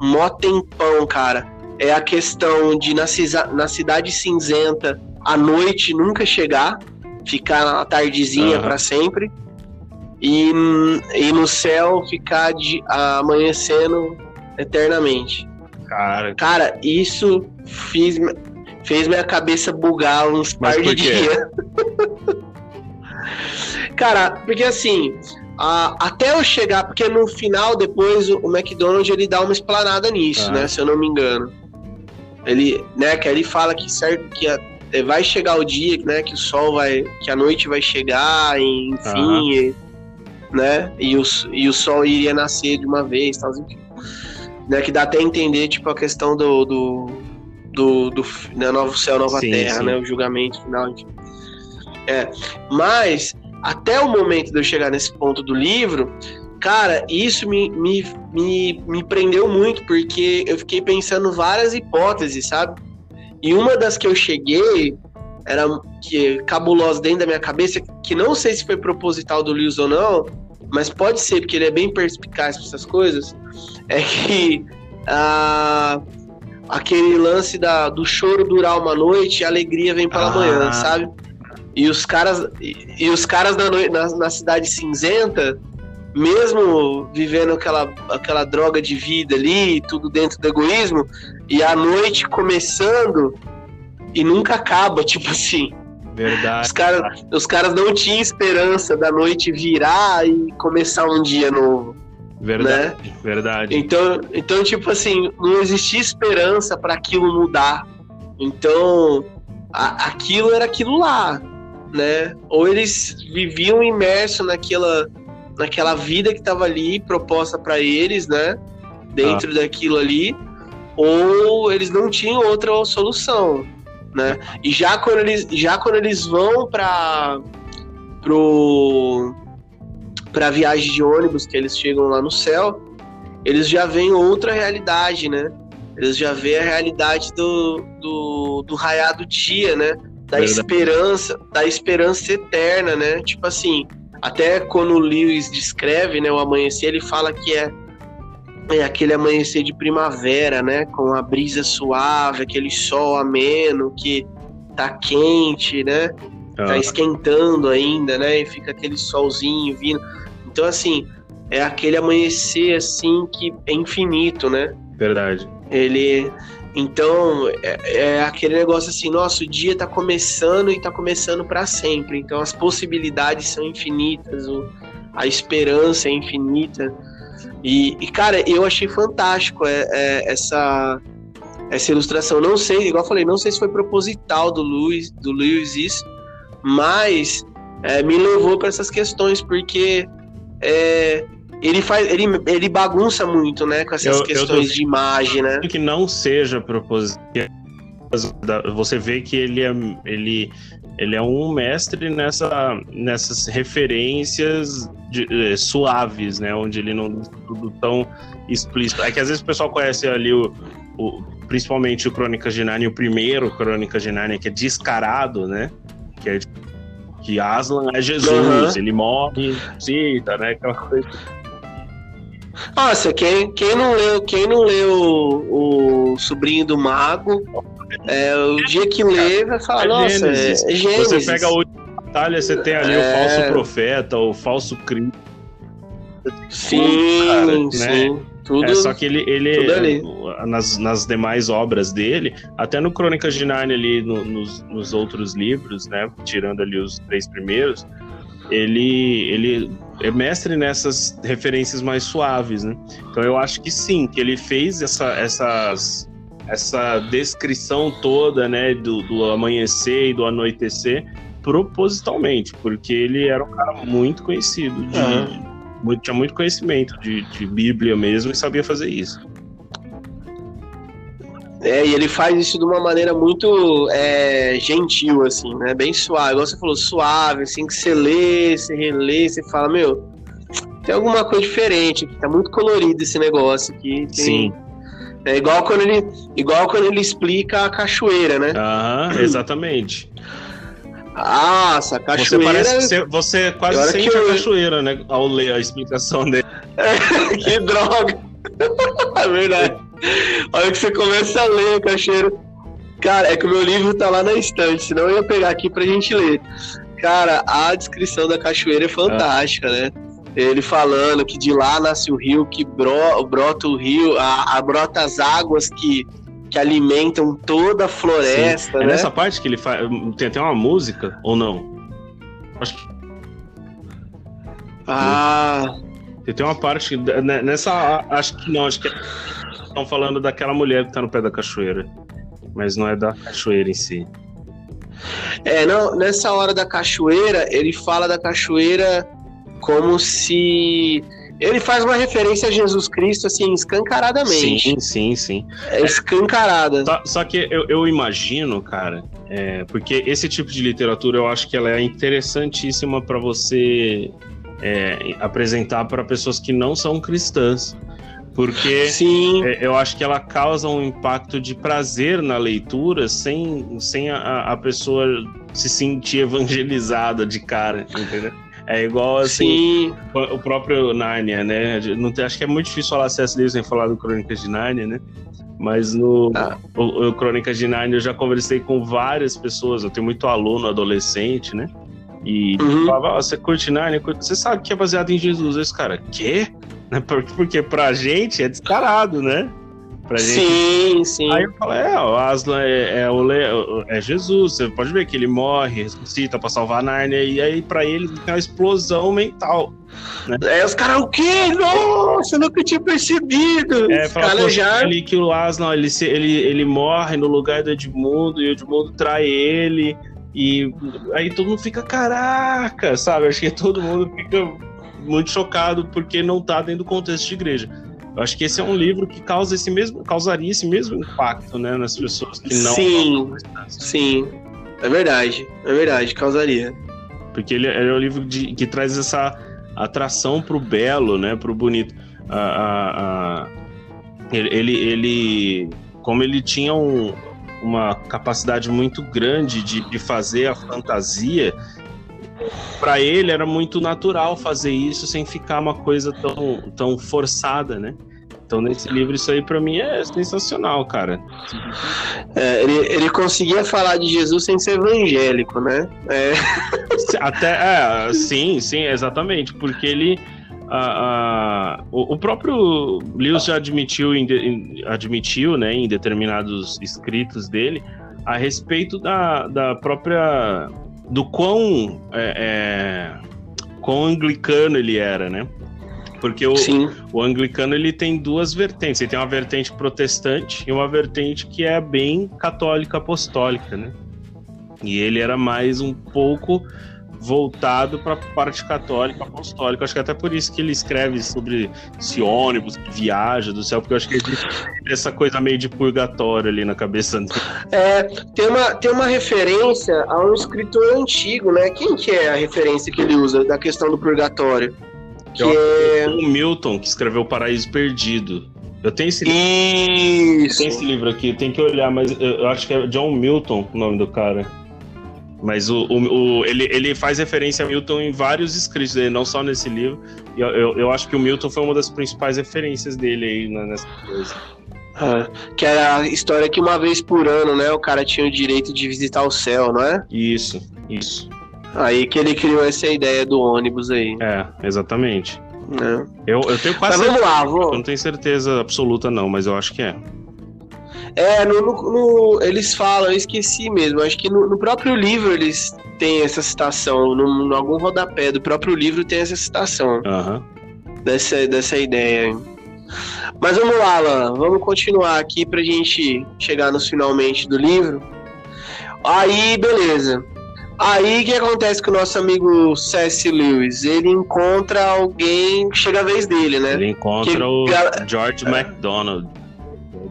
mó tempão, cara. É a questão de na, na cidade cinzenta a noite nunca chegar, ficar na tardezinha uhum. para sempre, e, e no céu ficar de, amanhecendo eternamente. Cara, cara isso fiz, fez minha cabeça bugar uns Mas par de dias. Cara, porque assim, a, até eu chegar, porque no final, depois, o, o McDonald's ele dá uma explanada nisso, ah. né? Se eu não me engano. Ele, né, que ele fala que certo que a, é, vai chegar o dia, né, que o sol vai, que a noite vai chegar, e, enfim, e, né, e o, e o sol iria nascer de uma vez, tal, enfim. Né, que dá até entender, tipo, a questão do, do, do, do né, novo céu, nova sim, terra, sim. né, o julgamento final, enfim. É, mas até o momento de eu chegar nesse ponto do livro, cara, isso me, me, me, me prendeu muito, porque eu fiquei pensando várias hipóteses, sabe? E uma das que eu cheguei era que cabulosa dentro da minha cabeça, que não sei se foi proposital do Lewis ou não, mas pode ser, porque ele é bem perspicaz para essas coisas, é que ah, aquele lance da, do choro durar uma noite e a alegria vem pela ah. manhã, sabe? E os caras, e, e os caras na, na, na, cidade cinzenta, mesmo vivendo aquela, aquela droga de vida ali, tudo dentro do egoísmo, e a noite começando e nunca acaba, tipo assim. Verdade. Os caras, os caras não tinham esperança da noite virar e começar um dia novo. Verdade, né? verdade. Então, então, tipo assim, não existia esperança para aquilo mudar. Então, a, aquilo era aquilo lá né? Ou eles viviam imersos naquela, naquela vida que estava ali proposta para eles, né? Dentro ah. daquilo ali, ou eles não tinham outra solução, né? E já quando eles, já quando eles vão para pro para viagem de ônibus que eles chegam lá no céu, eles já veem outra realidade, né? Eles já veem a realidade do, do, do raiado dia, né? Da Verdade. esperança, da esperança eterna, né? Tipo assim, até quando o Lewis descreve, né, o amanhecer, ele fala que é, é aquele amanhecer de primavera, né, com a brisa suave, aquele sol ameno que tá quente, né? Tá esquentando ainda, né? E fica aquele solzinho vindo. Então assim, é aquele amanhecer assim que é infinito, né? Verdade. Ele então, é, é, aquele negócio assim, nosso dia tá começando e tá começando para sempre. Então, as possibilidades são infinitas, o, a esperança é infinita. E, e cara, eu achei fantástico é, é, essa, essa ilustração. Não sei, igual eu falei, não sei se foi proposital do Luiz, do Lewis isso, mas é, me levou para essas questões, porque é, ele faz ele, ele bagunça muito, né, com essas eu, questões eu de imagem, né? Que não seja proposital. Você vê que ele é ele ele é um mestre nessa, nessas referências de, é, suaves, né? Onde ele não tudo tão explícito. É que às vezes o pessoal conhece ali o, o principalmente o Crônicas de Narnia, o primeiro Crônicas de Narnia, que é descarado, né? Que é que Aslan é Jesus, uhum. ele morre, cita, né? Aquela coisa. Nossa, quem, quem não leu, quem não leu o, o Sobrinho do Mago, é, o dia que lê vai falar, é nossa, Gênesis. é, Gênesis. Você pega o Itália você tem ali é... o falso profeta, o falso Cristo. Sim, cara, né? sim. Tudo, é, só que ele, ele nas, nas demais obras dele, até no Crônicas de Narnia ali, no, nos, nos outros livros, né, tirando ali os três primeiros, ele, ele é mestre nessas referências mais suaves, né? Então eu acho que sim, que ele fez essa, essas, essa descrição toda, né, do, do amanhecer e do anoitecer propositalmente, porque ele era um cara muito conhecido, de, uhum. muito, tinha muito conhecimento de, de Bíblia mesmo e sabia fazer isso. É, e ele faz isso de uma maneira muito é, gentil, assim, né? Bem suave. Igual você falou, suave, assim, que você lê, você relê, você fala, meu, tem alguma coisa diferente aqui, tá muito colorido esse negócio aqui. Tem... Sim. É igual quando ele, igual quando ele explica a cachoeira, né? Aham, exatamente. Ah, essa cachoeira. Você, parece, você, você quase sente eu... a cachoeira, né? Ao ler a explicação dele. Que droga! é verdade. Olha que você começa a ler a cachoeira. Cara, é que o meu livro tá lá na estante, senão eu ia pegar aqui pra gente ler. Cara, a descrição da cachoeira é fantástica, ah. né? Ele falando que de lá nasce o rio, que bro, brota o rio, a, a brota as águas que, que alimentam toda a floresta. Sim. É né? nessa parte que ele faz. Tem até uma música, ou não? Acho que. Ah. Tem uma parte. Né, nessa. Acho que não, acho que estão falando daquela mulher que tá no pé da cachoeira. Mas não é da cachoeira em si. É, não, nessa hora da cachoeira, ele fala da cachoeira como se ele faz uma referência a Jesus Cristo, assim, escancaradamente. Sim, sim, sim. É escancarada. Só, só que eu, eu, imagino, cara, é, porque esse tipo de literatura eu acho que ela é interessantíssima para você é, apresentar para pessoas que não são cristãs. Porque Sim. É, eu acho que ela causa um impacto de prazer na leitura sem, sem a, a pessoa se sentir evangelizada de cara, entendeu? É igual assim, Sim. o próprio Narnia, né? Não tem, acho que é muito difícil falar C.S. Lewis sem falar do Crônicas de Narnia, né? Mas no ah. o, o Crônicas de Narnia eu já conversei com várias pessoas, eu tenho muito aluno adolescente, né? E uhum. falava, você curte Narnia? Você sabe que é baseado em Jesus. Esse cara, quê? Porque pra gente é descarado, né? Pra gente. Sim, sim. Aí eu falo, é, o Aslan é, é, o, é Jesus. Você pode ver que ele morre, ressuscita pra salvar a Nárnia. E aí, pra ele, tem uma explosão mental. Né? É, os caras, o quê? Nossa, eu nunca tinha percebido. É, fala já... ali que o Aslan, ele, ele, ele morre no lugar do Edmundo e o Edmundo trai ele. E aí todo mundo fica, caraca, sabe? Acho que todo mundo fica muito chocado porque não tá dentro do contexto de igreja. Eu acho que esse é um livro que causa esse mesmo, causaria esse mesmo impacto, né, nas pessoas que não. Sim, sim, é verdade, é verdade, causaria. Porque ele, ele é um livro de, que traz essa atração pro belo, né, pro bonito. A, a, a, ele, ele, como ele tinha um, uma capacidade muito grande de, de fazer a fantasia, para ele era muito natural fazer isso sem ficar uma coisa tão, tão forçada, né? Então, nesse livro, isso aí para mim é sensacional, cara. É, ele, ele conseguia falar de Jesus sem ser evangélico, né? É. Até, é, sim, sim, exatamente, porque ele. o, o, próprio Lewis já admitiu, em, em, admitiu né, em determinados escritos dele a respeito da, da própria do quão, é, é, quão anglicano ele era, né? Porque o, o anglicano ele tem duas vertentes. Ele tem uma vertente protestante e uma vertente que é bem católica apostólica, né? E ele era mais um pouco voltado para a parte católica apostólica. Acho que até por isso que ele escreve sobre esse ônibus que viaja do céu, porque eu acho que existe essa coisa meio de purgatório ali na cabeça dele. É, tem uma, tem uma referência a um escritor antigo, né? Quem que é a referência que ele usa da questão do purgatório? Que é o Milton, que escreveu Paraíso Perdido. Eu tenho esse, Isso. tenho esse livro aqui, tem que olhar, mas eu acho que é John Milton o nome do cara. Mas o, o, o, ele, ele faz referência a Milton em vários escritos dele, não só nesse livro. E eu, eu, eu, acho que o Milton foi uma das principais referências dele aí nessa coisa. Ah, que era a história que uma vez por ano, né, o cara tinha o direito de visitar o céu, não é? Isso, isso. Aí que ele criou essa ideia do ônibus aí. É, exatamente. Né? Eu, eu tenho quase Mas vamos certeza. lá, Eu vou... não tenho certeza absoluta, não, mas eu acho que é. É, no, no- no- eles falam, eu esqueci mesmo. Acho que no, próprio livro eles têm essa citação. No, algum rodapé do próprio livro tem essa citação Aham. dessa, dessa ideia. Mas vamos lá, Alan. Vamos continuar aqui pra gente chegar nos finalmente do livro. Aí, beleza. Aí o que acontece com o nosso amigo C.S. Lewis? Ele encontra alguém, chega a vez dele, né? Ele encontra Que o George MacDonald.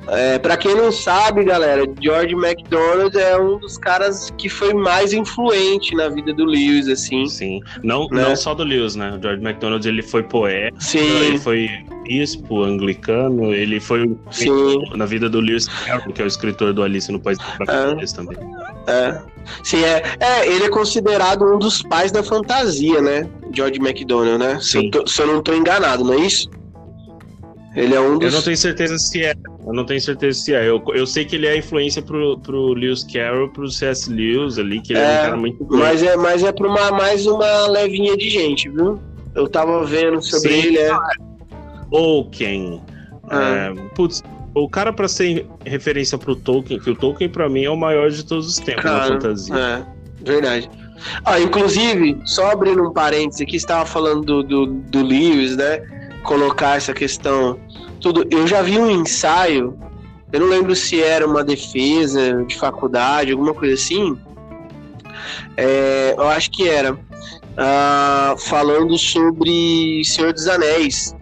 É, para quem não sabe, galera, George MacDonald é um dos caras que foi mais influente na vida do Lewis, assim. Sim. Não, Né? não só do Lewis, né? O George MacDonald ele foi poeta, Sim, ele foi bispo anglicano, ele foi sim, na vida do Lewis Carroll, que é o escritor do Alice no País das Maravilhas também. é. Sim, é. É, ele é considerado um dos pais da fantasia, né? George MacDonald, né? Se eu, tô- se eu não tô enganado, não é isso? Ele é um Eu dos. não tenho certeza se é. Eu não tenho certeza se é. Eu, eu sei que ele é influência pro, pro Lewis Carroll, pro C.S. Lewis ali, que ele é, É, um cara muito. Mas é, mas é pra uma, mais uma levinha de gente, viu? Eu tava vendo sobre Sim. ele, é. Tolkien. Ah. É, putz, o cara pra ser referência pro Tolkien, que o Tolkien pra mim é o maior de todos os tempos na Cara, fantasia. É, verdade. Ah, inclusive, só abrindo um parênteses aqui, estava falando do, do, do Lewis, né? Colocar essa questão. Tudo. Eu já vi um ensaio, eu não lembro se era uma defesa de faculdade, alguma coisa assim. É, eu acho que era. ah, falando sobre Senhor dos Anéis.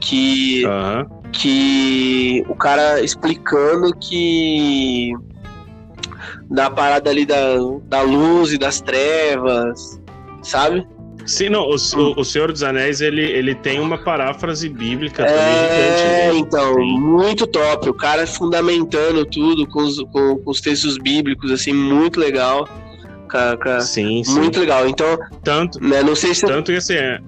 Que Aham. que o cara explicando que da parada ali da, da luz e das trevas, sabe? Sim, não, o, o, o Senhor dos Anéis, ele, ele tem uma paráfrase bíblica também É, gigante. né? então, Sim. muito top. O cara fundamentando tudo com os, com, com os textos bíblicos, assim, muito legal. Ca- ca- Sim, sim. Muito legal. Então, Tanto, né, não sei se. tanto que assim, é,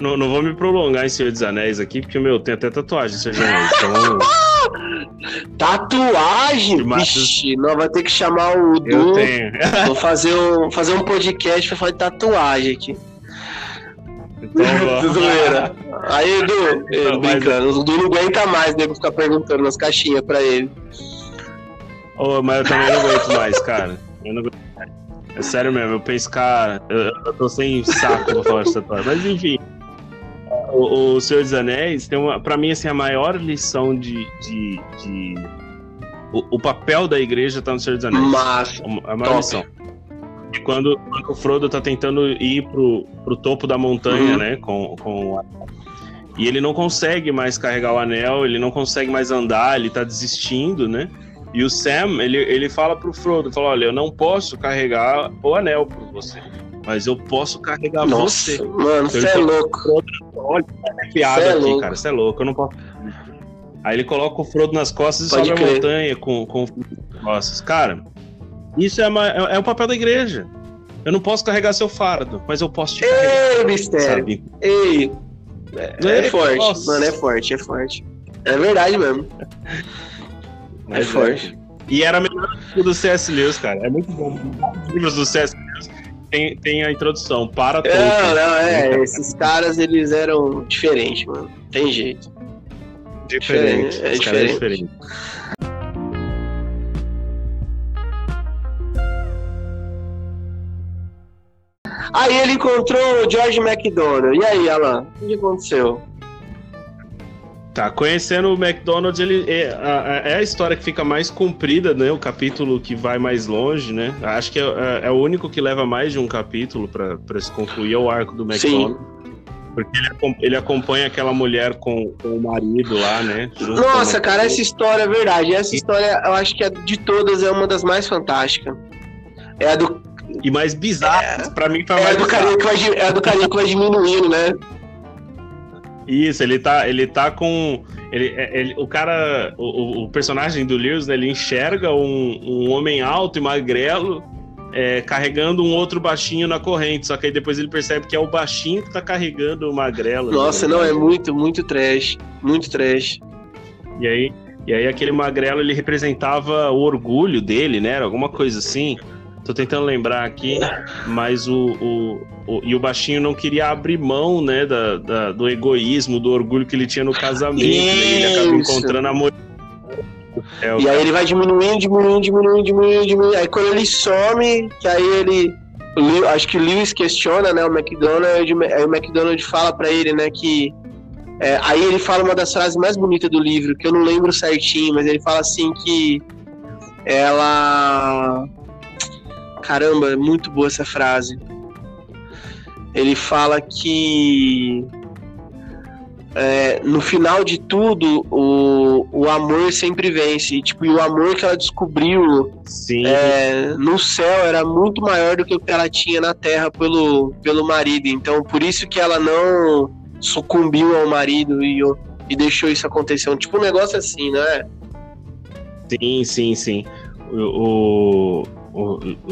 não, não vou me prolongar em Senhor dos Anéis aqui, porque, meu, tem até tatuagem, Senhor dos Anéis. Então, Tatuagem! Vixe, nós vai ter que chamar o eu Du. tenho. Vou fazer um, fazer um podcast pra falar de tatuagem aqui. Então. Zoeira. Aí, Edu, eh, Não, mas- brincando, o Du não aguenta mais, nego ficar perguntando nas caixinhas pra ele. Ô, mas eu também não aguento mais, cara. Eu não aguento mais. É sério mesmo, eu penso, cara, eu, eu tô sem saco pra falar de tatuagem. Mas enfim. O, o Senhor dos Anéis tem uma. Pra mim, assim, a maior lição de. de, de- o, o papel da igreja tá no Senhor dos Anéis. Mas, A maior Top. lição. E quando, quando o Frodo tá tentando ir pro, pro topo da montanha, Uhum. né? Com, com anel. E ele não consegue mais carregar o anel, ele não consegue mais andar, ele tá desistindo, né? E o Sam, ele, ele fala pro Frodo, fala, olha, eu não posso carregar o anel por você, mas eu posso carregar nossa, você. mano, você Ele é louco. Olha, é piada Cê é aqui, louco. cara, você é louco, eu não posso. Aí ele coloca o Frodo nas costas e Pode sobe a crer. montanha com, com costas. Cara, isso é, uma- é, é o papel da igreja. Eu não posso carregar seu fardo, mas eu posso te carregar, Ei, mistério. sabe? Ei. É, é É, forte, nossa. mano, é forte, é forte. É verdade mesmo. Mas é forte. E era melhor que o do C.S. Lewis, cara. É muito bom. Os livros do C.S. Lewis tem, tem a introdução para Tolkien. Não, não, é. Esses caras, eles eram diferentes, mano. Tem jeito. Diferente. É cara é diferente. Aí ele encontrou o George McDonald. E aí, Alan? O que aconteceu? Tá, conhecendo o McDonald's, ele é a, é a história que fica mais comprida, né? O capítulo que vai mais longe, né? Acho que é, é- é o único que leva mais de um capítulo pra pra se concluir é o arco do McDonald's. Porque ele, ele acompanha aquela mulher com, com o marido lá, né? Nossa, cara, essa história é verdade. Essa história, eu acho que é, de todas é uma das mais fantásticas. É a do, E mais bizarro, pra mim a é mais do, carinha que vai, é do carinha que vai diminuindo, né? Isso, ele tá, ele tá com. Ele, é- ele- o cara, o, o- personagem do Lewis, né, ele enxerga um, um homem alto e magrelo é, carregando um outro baixinho na corrente. Só que aí depois ele percebe que é o baixinho que tá carregando o magrelo. Nossa, né? não, é muito, muito trash. Muito trash. E aí, e aí aquele magrelo ele representava o orgulho dele, né? Era alguma coisa assim. Tô tentando lembrar aqui, mas o, o, o, e o baixinho não queria abrir mão, né, da, da, do egoísmo, do orgulho que ele tinha no casamento. Né? Ele acaba encontrando a mulher. É, e aí ele vai diminuindo, diminuindo, diminuindo, diminuindo, diminuindo. Aí quando ele some, que aí ele. Acho que o Lewis questiona, né, o McDonald, aí o McDonald fala para ele, né, que é, aí ele fala uma das frases mais bonitas do livro, que eu não lembro certinho, mas ele fala assim que ela Caramba, é muito boa essa frase. Ele fala que é, no final de tudo, o, o amor sempre vence. E, tipo, e o amor que ela descobriu é, no céu era muito maior do que o que ela tinha na terra pelo, pelo marido. Então, por isso que ela não sucumbiu ao marido e, e deixou isso acontecer. Tipo, um negócio assim, né? Sim, sim, sim. O, o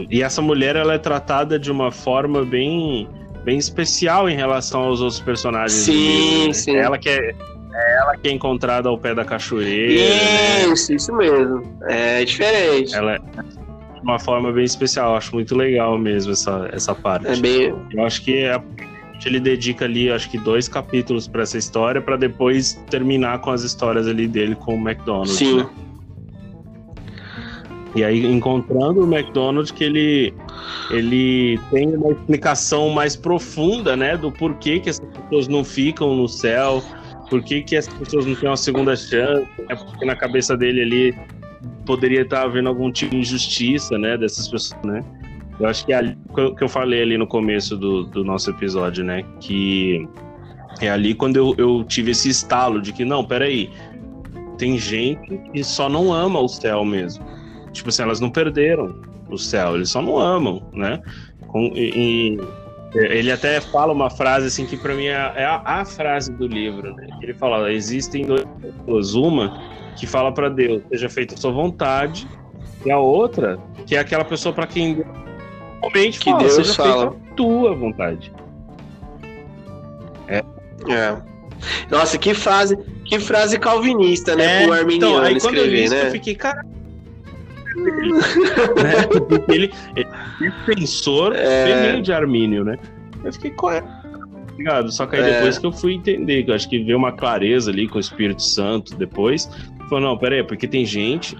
e essa mulher ela é tratada de uma forma bem, bem especial em relação aos outros personagens. Sim, né? sim. Ela que é, é, ela que é encontrada ao pé da cachoeira. Né? Isso, né? isso mesmo. É diferente. Ela é de uma forma bem especial. Eu acho muito legal mesmo essa, essa parte. É bem... Eu acho que é, ele dedica ali, acho que dois capítulos para essa história, para depois terminar com as histórias ali dele com o McDonald's. Sim. Né? E aí, encontrando o McDonald's, que ele, ele tem uma explicação mais profunda, né, do porquê que essas pessoas não ficam no céu, por que, que essas pessoas não têm uma segunda chance, né, porque na cabeça dele ali poderia estar havendo algum tipo de injustiça, né, dessas pessoas, né. Eu acho que é ali que eu falei ali no começo do, do nosso episódio, né, que é ali quando eu, eu tive esse estalo de que, não, peraí, tem gente que só não ama o céu mesmo Tipo assim, elas não perderam o céu, eles só não amam, né? Com, e, e, ele até fala uma frase assim que para mim é, é a, a, frase do livro, né? Ele fala: existem duas pessoas, uma que fala para Deus, seja feita a sua vontade, e a outra que é aquela pessoa para quem realmente que fala, Deus seja fala. feita a tua vontade. É. é. Nossa, que frase, que frase calvinista, né? É, o arminiano então, aí escrever, quando eu li isso, né? eu fiquei, cara, né? Ele, ele é defensor é... de Armínio, né? Eu fiquei correto. Ligado? Só que aí é... depois que eu fui entender, que eu acho que veio uma clareza ali com o Espírito Santo depois. Falou, não, pera aí, porque tem gente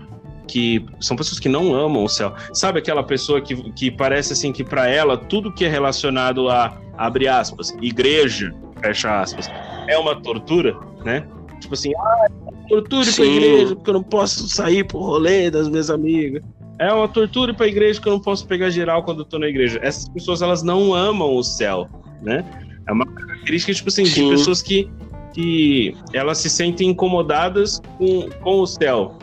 que são pessoas que não amam o céu. Sabe aquela pessoa que, que parece assim que para ela tudo que é relacionado a abre aspas, igreja, fecha aspas, é uma tortura, né? Tipo assim, ah, tortura Sim. pra igreja, porque eu não posso sair pro rolê das minhas amigas. É uma tortura pra igreja que eu não posso pegar geral quando eu tô na igreja. Essas pessoas, elas não amam o céu, né? É uma característica, tipo assim, Sim. de pessoas que, que elas se sentem incomodadas com, com o céu.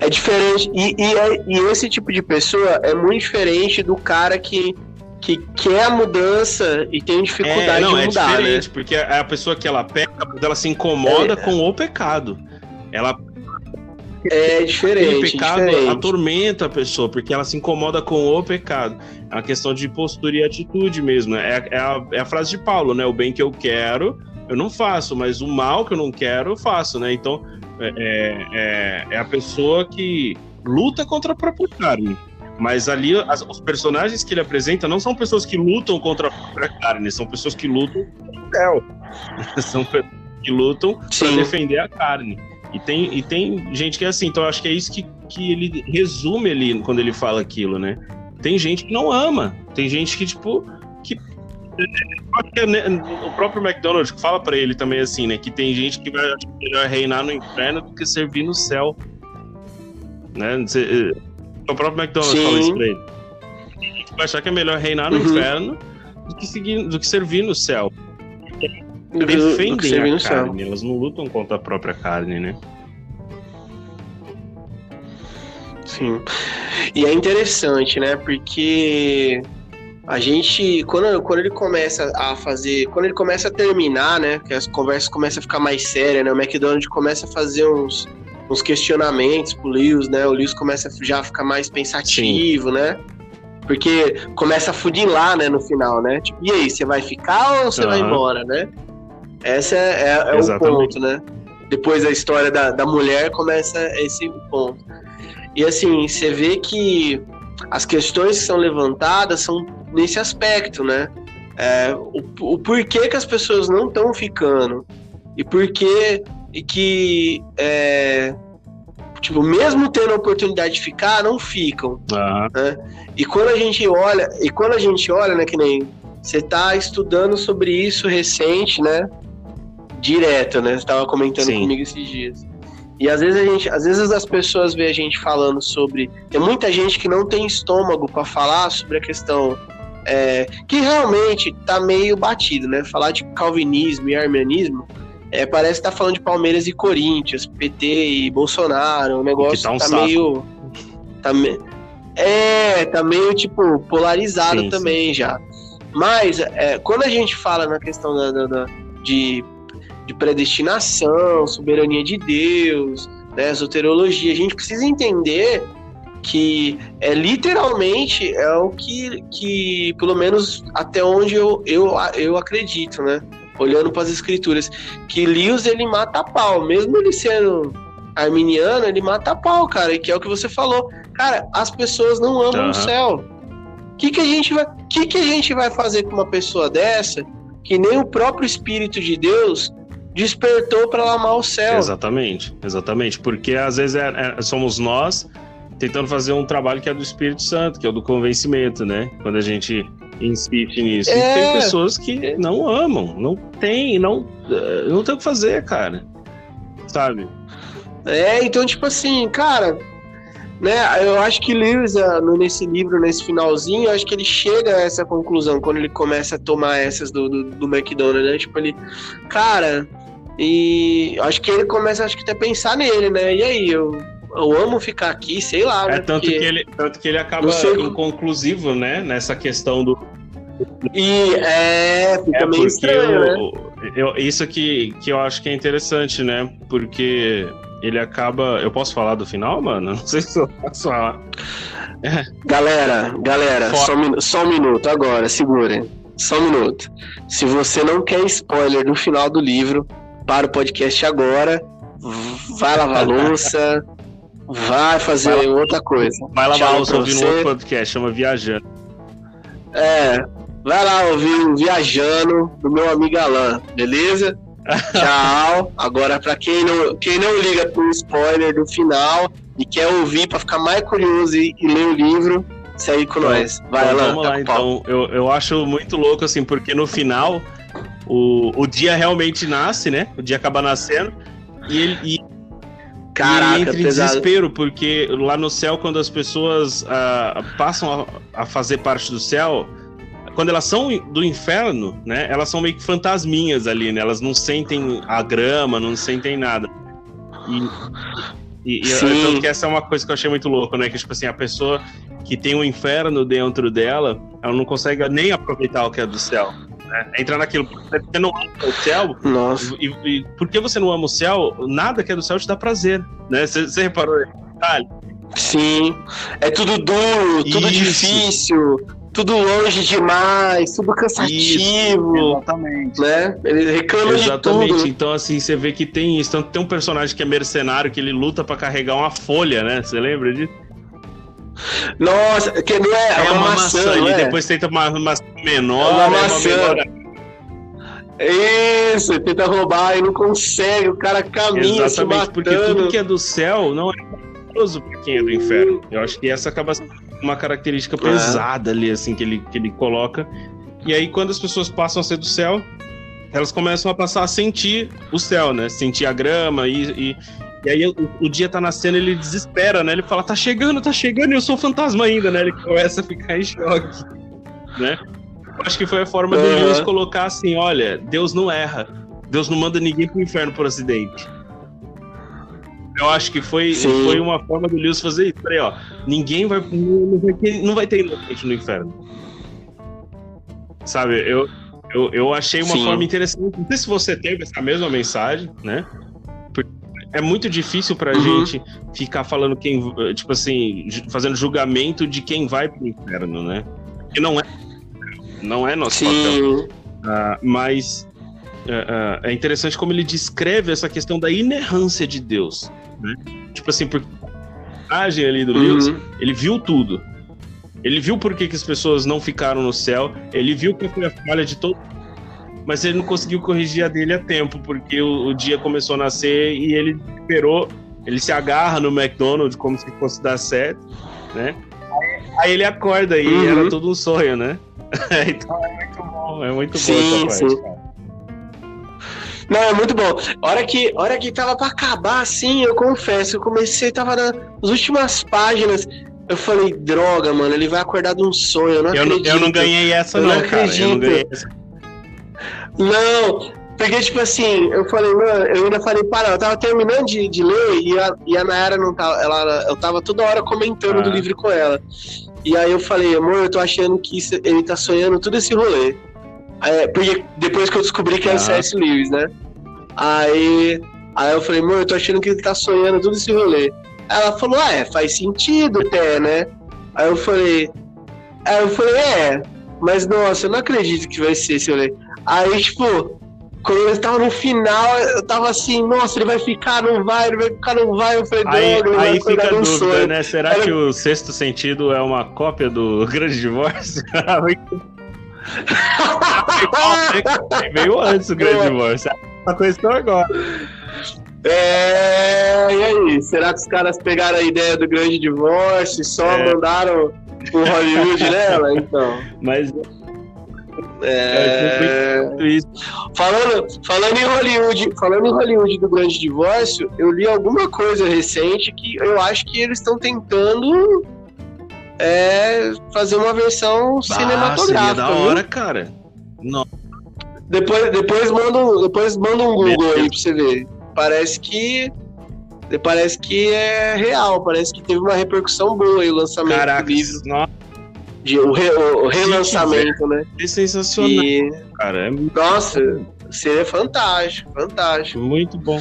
É diferente. E, e, é, e esse tipo de pessoa é muito diferente do cara que que quer a mudança e tem dificuldade é, não, de é mudar, é diferente, né? Porque a pessoa que ela pega, ela se incomoda é. com o pecado. Ela é diferente. O pecado diferente. atormenta a pessoa, porque ela se incomoda com o pecado. É uma questão de postura e atitude mesmo. É, é, a, é a frase de Paulo, né? O bem que eu quero, eu não faço, mas o mal que eu não quero, eu faço, né? Então, é, é, é, é a pessoa que luta contra a própria carne. Mas ali, as, os personagens que ele apresenta não são pessoas que lutam contra a própria carne, são pessoas que lutam contra o céu. são pessoas que lutam para defender a carne. E tem, e tem gente que é assim, então eu acho que é isso que, que ele resume ali quando ele fala aquilo, né? Tem gente que não ama, tem gente que, tipo, que. O próprio McDonald's fala para ele também assim, né? Que tem gente que vai melhor reinar no inferno do que servir no céu. Né? O próprio McDonald's Sim. fala isso pra ele. Vai achar que é melhor reinar no uhum. inferno do que, seguir, do que servir no céu. Do, Defendem do a carne, elas não lutam contra a própria carne, né? Sim. E é interessante, né? Porque a gente, quando, quando ele começa a fazer, quando ele começa a terminar, né? Que as conversas começam a ficar mais sérias, né? O McDonald's começa a fazer uns, uns questionamentos pro Lewis, né? O Lewis começa já a ficar mais pensativo, Sim. né? Porque começa a funilar, né, no final, né? Tipo, e aí, você vai ficar ou você uhum. vai embora, né? Esse é, é, é o ponto, né? Depois da história da, da mulher começa esse ponto. E assim, você vê que as questões que são levantadas são nesse aspecto, né? É, o, o porquê que as pessoas não estão ficando e porquê e que é, tipo mesmo tendo a oportunidade de ficar não ficam uhum. né? e quando a gente olha e quando a gente olha né que nem você está estudando sobre isso recente né direto né você estava comentando Sim. comigo esses dias e às vezes a gente, às vezes as pessoas veem a gente falando sobre. Tem muita gente que não tem estômago para falar sobre a questão é, que realmente tá meio batido, né? Falar de calvinismo e armenianismo é, parece que tá falando de Palmeiras e Corinthians, PT e Bolsonaro, o negócio tá, um tá meio. Tá me... É, tá meio tipo polarizado sim, também sim. já. Mas é, quando a gente fala na questão da, da, da de de predestinação, soberania de Deus, né, esoterologia. A gente precisa entender que é literalmente é o que, que pelo menos até onde eu, eu, eu acredito, né? Olhando para as escrituras, que Lewis ele mata a pau, mesmo ele sendo arminiano, ele mata a pau, cara, e que é o que você falou. Cara, as pessoas não amam uhum. o céu. O que, que a gente vai, que, que a gente vai fazer com uma pessoa dessa que nem o próprio Espírito de Deus despertou para amar o céu. Exatamente, exatamente. Porque às vezes é, é, somos nós tentando fazer um trabalho que é do Espírito Santo, que é o do convencimento, né? Quando a gente insiste nisso. É... E tem pessoas que não amam, não tem, não, eh, não tem o que fazer, cara. Sabe? É, então, tipo assim, cara, né? Eu acho que Lewis, eh, nesse livro, nesse finalzinho, eu acho que ele chega a essa conclusão quando ele começa a tomar essas do, do, do McDonald's, né? Tipo, ele, cara, e acho que ele começa acho que até a pensar nele, né? E aí, eu, eu amo ficar aqui, sei lá. É né? tanto, que ele, tanto que ele acaba sei... inconclusivo, né? Nessa questão do. E é, fica é meio estranho, eu, né? Eu, isso que, que eu acho que é interessante, né? Porque ele acaba. Eu posso falar do final, mano? Não sei se eu posso falar. É. Galera, galera, só um, só um minuto agora, segurem. Só um minuto. Se você não quer spoiler do final do livro, para o podcast agora, vai lavar louça, vai fazer vai outra coisa. Vai lavar louça ouvindo um outro podcast, chama Viajando. É, vai lá ouvir o Viajando do meu amigo Alan, beleza? Tchau. Agora, para quem não, quem não liga pro spoiler do final e quer ouvir para ficar mais curioso e, e, ler o livro, segue com então, nós. Vai então, lá. Vamos lá, então. Eu, eu acho muito louco, assim, porque no final o, o dia realmente nasce, né? O dia acaba nascendo e ele. E, Caraca, e entra em desespero, porque lá no céu, quando as pessoas uh, passam a, a, fazer parte do céu, quando elas são do inferno, né? Elas são meio que fantasminhas ali, né? Elas não sentem a grama, não sentem nada. E, e, e tanto que essa é uma coisa que eu achei muito louco, né? Que, tipo assim, a pessoa que tem o um inferno dentro dela, ela não consegue nem aproveitar o que é do céu né? Entra naquilo, você não ama o céu. Nossa. E, e porque você não ama o céu, nada que é do céu te dá prazer, né? Você, você reparou detalhe? Sim. É tudo duro, tudo Isso. difícil, tudo longe demais, tudo cansativo. Isso, exatamente. Né? Ele reclama exatamente. de tudo. Então, assim, você vê que tem isso. Tanto tem um personagem que é mercenário, que ele luta para carregar uma folha, né? Você lembra disso? Nossa, que não é, é, uma, uma maçã, maçã e é? depois tenta uma maçã menor, é uma maçã. É uma isso, tenta roubar e não consegue, o cara caminha Exatamente, porque tudo que é do céu não é perigoso pra quem é do inferno. Eu acho que essa acaba sendo uma característica pesada ali, assim, que ele, que ele coloca. E aí, quando as pessoas passam a ser do céu, elas começam a passar a sentir o céu, né? Sentir a grama e, e e aí o, o, dia tá nascendo, ele desespera, né? Ele fala, tá chegando, tá chegando, e eu sou fantasma ainda, né? Ele começa a ficar em choque, né? Eu acho que foi a forma uhum. do Lewis colocar assim, olha, Deus não erra. Deus não manda ninguém pro inferno por acidente. Eu acho que foi, foi uma forma do Lewis fazer isso. Peraí, ó, ninguém vai, não vai ter, não vai ter inocente no inferno. Sabe, eu, eu, eu achei uma Sim. forma interessante. Não sei se você teve essa mesma mensagem, né? É muito difícil pra uhum. gente ficar falando quem, tipo assim, fazendo julgamento de quem vai pro inferno, né? Porque não é, não é nosso Sim. papel. Uh, mas uh, uh, é interessante como ele descreve essa questão da inerrância de Deus, né? Tipo assim, porque personagem ali do Uhum. Lewis, ele viu tudo. Ele viu por que, que as pessoas não ficaram no céu, ele viu que foi a falha de todo mas ele não conseguiu corrigir a dele a tempo, porque o, o dia começou a nascer e ele esperou, ele se agarra no McDonald's como se fosse dar certo, né? Aí ele acorda e Uhum. era tudo um sonho, né? então é muito bom, é muito bom Sim, essa parte. sim. Não, é muito bom. Hora que, hora que tava pra acabar, assim, eu confesso, eu comecei, tava nas últimas páginas. Eu falei, droga, mano, ele vai acordar de um sonho, eu não Eu não, acredito. eu não ganhei essa, Eu não, não cara. Eu não acredito. ganhei essa. Não, porque, tipo assim, eu falei, mano, eu ainda falei, para, eu tava terminando de, de ler e a, e a Nayara não tava, ela, eu tava toda hora comentando Ah. do livro com ela. E aí eu falei, amor, eu tô achando que isso- ele tá sonhando todo esse rolê. É, porque depois que eu descobri que era o Ah. C.S. Lewis, né? Aí, aí eu falei, amor, eu tô achando que ele tá sonhando todo esse rolê. Ela falou, ah, é, faz sentido até, né? Aí eu falei, aí eu falei, é, mas nossa, eu não acredito que vai ser esse rolê. Aí, tipo, quando ele tava no final, eu tava assim, nossa, ele vai ficar, não vai, ele vai ficar, não vai. Eu falei, Aí, vai aí acordar fica a dúvida, sonho. né? Será Era- que o sexto sentido é uma cópia do Grande Divórcio? Veio antes o Grande. Divórcio. A questão agora. É, e aí, será que os caras pegaram a ideia do grande divórcio e só É. mandaram o Hollywood nela? Então. Mas É... é. Falando, falando em Hollywood, falando em Hollywood do grande divórcio, eu li alguma coisa recente que eu acho que eles estão tentando é, fazer uma versão Ah, cinematográfica. seria da viu? hora, cara. Não. Depois, depois, manda, depois manda um Google aí pra você ver. Parece que. Parece que é real, parece que teve uma repercussão boa aí o lançamento Caraca, do livro. nossa, De, o, re- o relançamento, né? é sensacional, E, cara. É nossa, seria fantástico, fantástico. muito bom.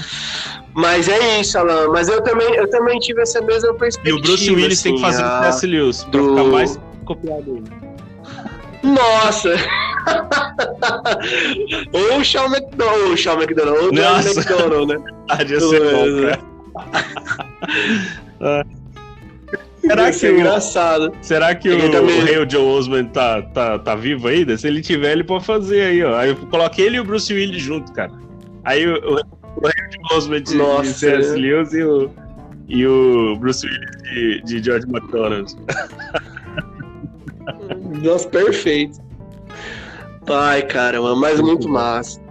Mas é isso, Alan. Mas eu também, eu também tive essa mesma E perspectiva. o Bruce Willis tem que assim, fazer a- o C.S. Lewis pra do- ficar mais copiado ainda. Nossa! ou o Shawn McDonald, ou o Shawn McDonald, ou o John. McDonald, né? Ah, ia ser bom, cara. Será Ia que, o, engraçado. será que o, também- o rei o Joe Osmond tá, tá, tá vivo ainda? Se ele tiver, ele pode fazer aí, ó. Aí eu coloco ele e o Bruce Willis junto, cara. Aí o, o, o rei o Joe Osmond de, Nossa. de C.S. Lewis e o, e o Bruce Willis de, de George McDonald. Nossa, perfeito. Ai, caramba, mas muito massa.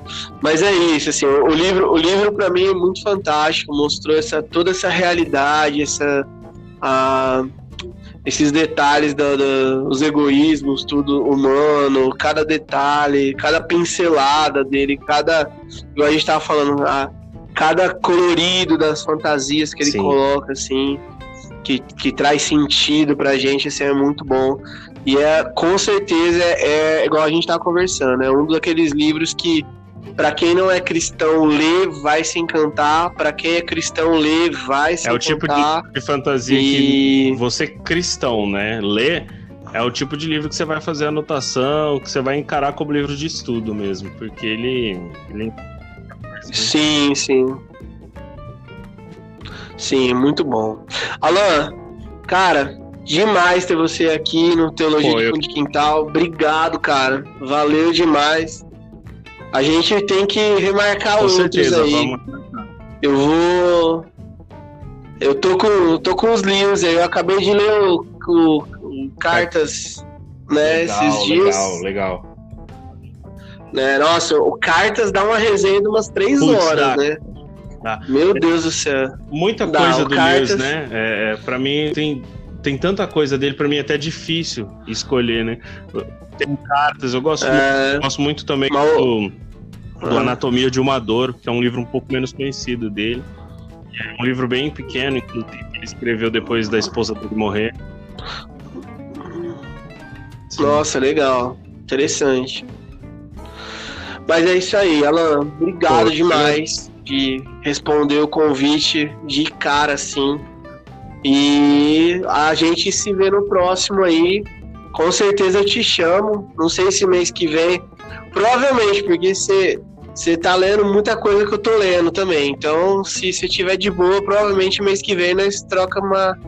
Mas é isso, assim, o livro, o livro para mim é muito fantástico, mostrou essa, toda essa realidade, essa, a, esses detalhes da- da- os egoísmos, tudo humano, cada detalhe, cada pincelada dele, cada, igual a gente tava falando, a, cada colorido das fantasias que ele Sim. coloca, assim, que, que traz sentido pra gente, assim, é muito bom. E é, com certeza, é, é igual a gente tava conversando, é um daqueles livros que, pra quem não é cristão, lê, vai se encantar, pra quem é cristão, lê, vai se É o tipo encantar. de, de fantasia que e... você cristão, né, lê, é o tipo de livro que você vai fazer anotação, que você vai encarar como livro de estudo mesmo, porque ele, ele Sim, sim. Sim, muito bom. Alan, cara, demais ter você aqui no Teologia Pô, de eu- Quintal. Obrigado, cara. Valeu demais. A gente tem que remarcar com outros certeza, aí. vamos. Eu vou. Eu tô com, tô com os livros aí. Eu acabei de ler o, o- o Cartas, né, legal, esses dias. legal, legal. Né? Nossa, o Cartas dá uma resenha de umas três Putz, horas, né? Dá. Meu Deus do céu. Muita Dá, coisa do Cartas- né? É, é, pra mim tem, tem tanta coisa dele, pra mim é até difícil escolher, né? Tem cartas, eu gosto, É, gosto muito também Mas o- do, do Ah. Anatomia de uma Dor, que é um livro um pouco menos conhecido dele. É um livro bem pequeno, inclusive, que ele escreveu depois da esposa dele morrer. Sim. Nossa, legal. Interessante. Mas é isso aí, Alan. Obrigado Pô, demais de responder o convite de cara, assim. E a gente se vê no próximo aí. Com certeza eu te chamo. Não sei se mês que vem. Provavelmente, porque você. Você tá lendo muita coisa que eu tô lendo também. Então, se você tiver de boa, provavelmente mês que vem nós troca uma,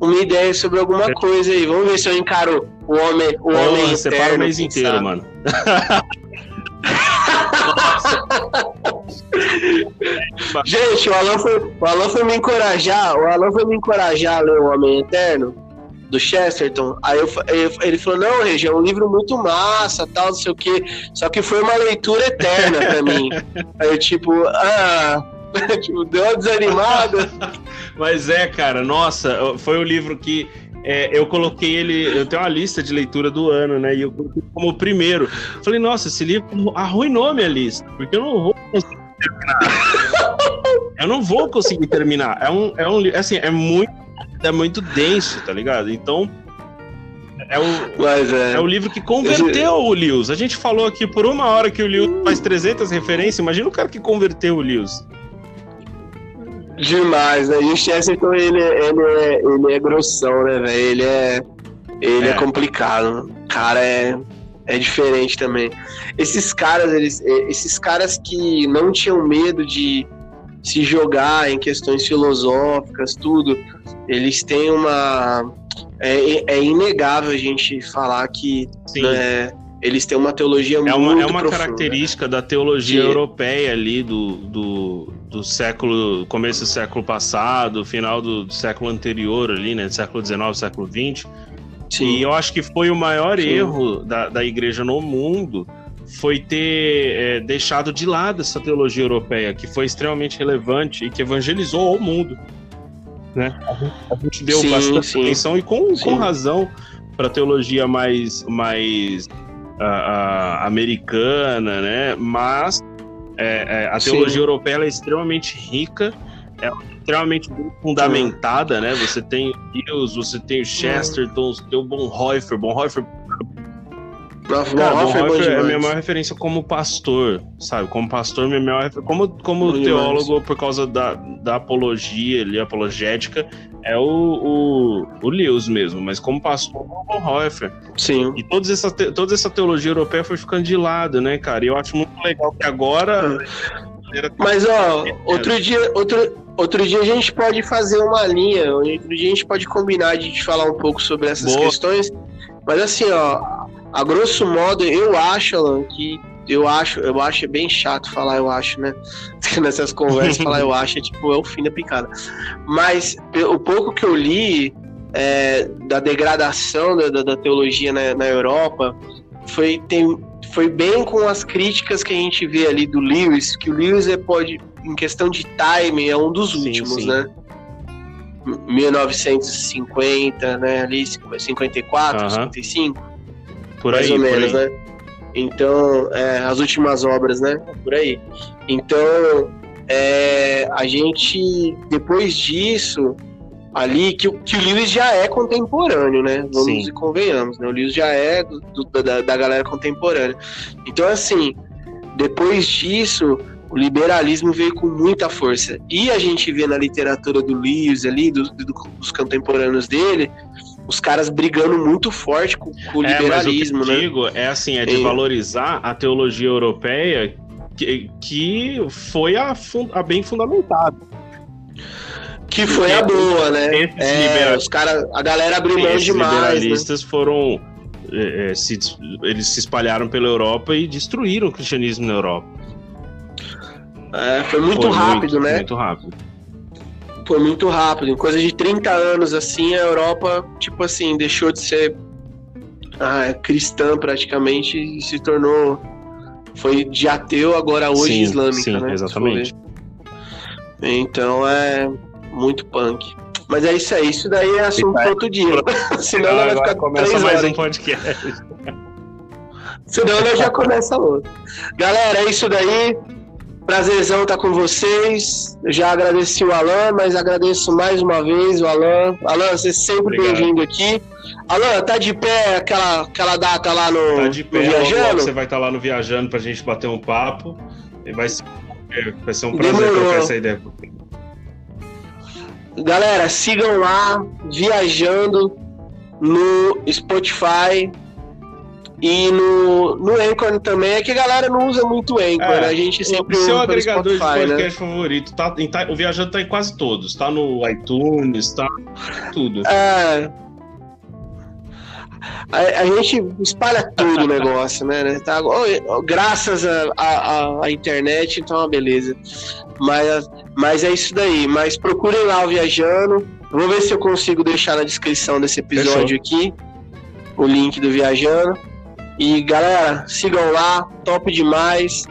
uma ideia sobre alguma coisa aí. Vamos ver se eu encaro o homem, o homem Você para o mês inteiro, sabe? mano. Gente, o Alan, foi, o Alan foi me encorajar. O Alan foi me encorajar a ler o Homem Eterno do Chesterton. Aí eu, ele falou: Não, Regi, é um livro muito massa, tal, não sei o quê. Só que foi uma leitura eterna pra mim. Aí eu, tipo, ah. tipo, deu uma desanimada. Mas é, cara, nossa, foi o livro que é, eu coloquei ele. Eu tenho uma lista de leitura do ano, né? E eu coloquei como primeiro. Falei, nossa, esse livro arruinou minha lista, porque eu não vou conseguir terminar. eu não vou conseguir terminar. É um, é um assim, é muito, é muito denso, tá ligado? Então. É o, é... é... o livro que converteu o Lewis. A gente falou aqui por uma hora que o Lewis faz 300 referências. Imagina o cara que converteu o Lewis. Demais, né? E o Chesterton, ele, ele, é, ele é grossão, né, velho? Ele é. Ele é. é complicado. O cara é, é diferente também. Esses caras, eles, esses caras que não tinham medo de se jogar em questões filosóficas, tudo, eles têm uma. É, é inegável a gente falar que né, eles têm uma teologia é uma, muito É uma profunda. característica da teologia europeia ali do, do, do século, começo do século passado, final do, do século anterior ali, né, século XIX, século XX. Sim. E eu acho que foi o maior Sim. erro da, da igreja no mundo foi ter é, deixado de lado essa teologia europeia, que foi extremamente relevante e que evangelizou o mundo. Né? A gente deu sim, bastante sim. atenção e com, com razão para a teologia mais, mais uh, uh, americana, né? mas é, é, a teologia europeia é extremamente rica, é extremamente fundamentada, né? Você tem Hughes, você tem o Chesterton, você tem o Bonhoeffer. Bonhoeffer Cara, Bonhoeffer é a minha maior referência como pastor, sabe? Como pastor, minha maior como como teólogo por causa da, da apologia ali, apologética, é o, o, o Lewis mesmo, mas como pastor, o Bonhoeffer. Sim. E toda essa, toda essa teologia europeia foi ficando de lado, né, cara? E eu acho muito legal que agora. Mas, ó, outro dia, outro, outro dia a gente pode fazer uma linha, outro dia a gente pode combinar de falar um pouco sobre essas Boa. questões. Mas assim, ó, a grosso modo, eu acho, Alan, que eu acho, eu acho bem chato falar eu acho, né? Nessas conversas falar eu acho é tipo é o fim da picada. Mas o pouco que eu li é, da degradação da, da, da teologia na, na, Europa foi tem, foi bem com as críticas que a gente vê ali do Lewis, que o Lewis é pode em questão de timing é um dos sim, últimos, sim. né? 1950, né? Ali 54, uh -huh. 55 por mais aí, ou menos, né? Então, é, as últimas obras, né? Por aí. Então, é, a gente, depois disso, ali, que, que o Lewis já é contemporâneo, né? Vamos Sim. e convenhamos, né? O Lewis já é do, do, da, da galera contemporânea. Então, assim, depois disso, o liberalismo veio com muita força. E a gente vê na literatura do Lewis ali, do, do, dos contemporâneos dele, os caras brigando muito forte com, com o é, liberalismo, mas o que né? digo é assim, é de é. valorizar a teologia europeia que, que foi a, a bem fundamentada. Que foi a boa, né? É, os cara, a galera abriu mão demais. Os né? liberalistas né? foram. É, é, se, eles se espalharam pela Europa e destruíram o cristianismo na Europa. É, foi muito foi rápido, muito, né? Muito rápido foi muito rápido. Em coisa de 30 anos, assim, a Europa, tipo assim, deixou de ser ah, cristã praticamente e se tornou. Foi de ateu, agora hoje sim, islâmica, sim, né? Exatamente. Então é muito punk. Mas é isso aí, isso daí é assunto para outro dia. Senão vai ficar começa mais horas, um podcast. Senão nós já começa outro. Galera, é isso daí. Prazerzão estar com vocês. Eu já agradeci o Alan, mas agradeço mais uma vez o Alan. Alan, você é sempre bem-vindo aqui. Alan, tá de pé aquela, aquela data lá no, tá de pé, Viajando? Você vai estar lá no Viajando pra gente bater um papo. E vai ser, vai ser um prazer Demorou. trocar essa ideia. Galera, sigam lá, Viajando no Spotify. E no, no Anchor também é que a galera não usa muito Anchor, É, né? A gente sempre o seu usa agregador Spotify, de né? podcast favorito, tá, em- tá- o Viajando tá em quase todos. Tá no iTunes, tá tudo. É. A, a gente espalha tudo o negócio, né? né? Tá, graças à internet, então é uma beleza. Mas, mas é isso daí. Mas procurem lá o Viajando. Vou ver se eu consigo deixar na descrição desse episódio aqui o link do Viajando. E galera, sigam lá, top demais.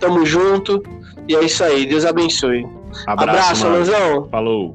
Tamo junto. E é isso aí. Deus abençoe. Abraço, Abraço. Falou.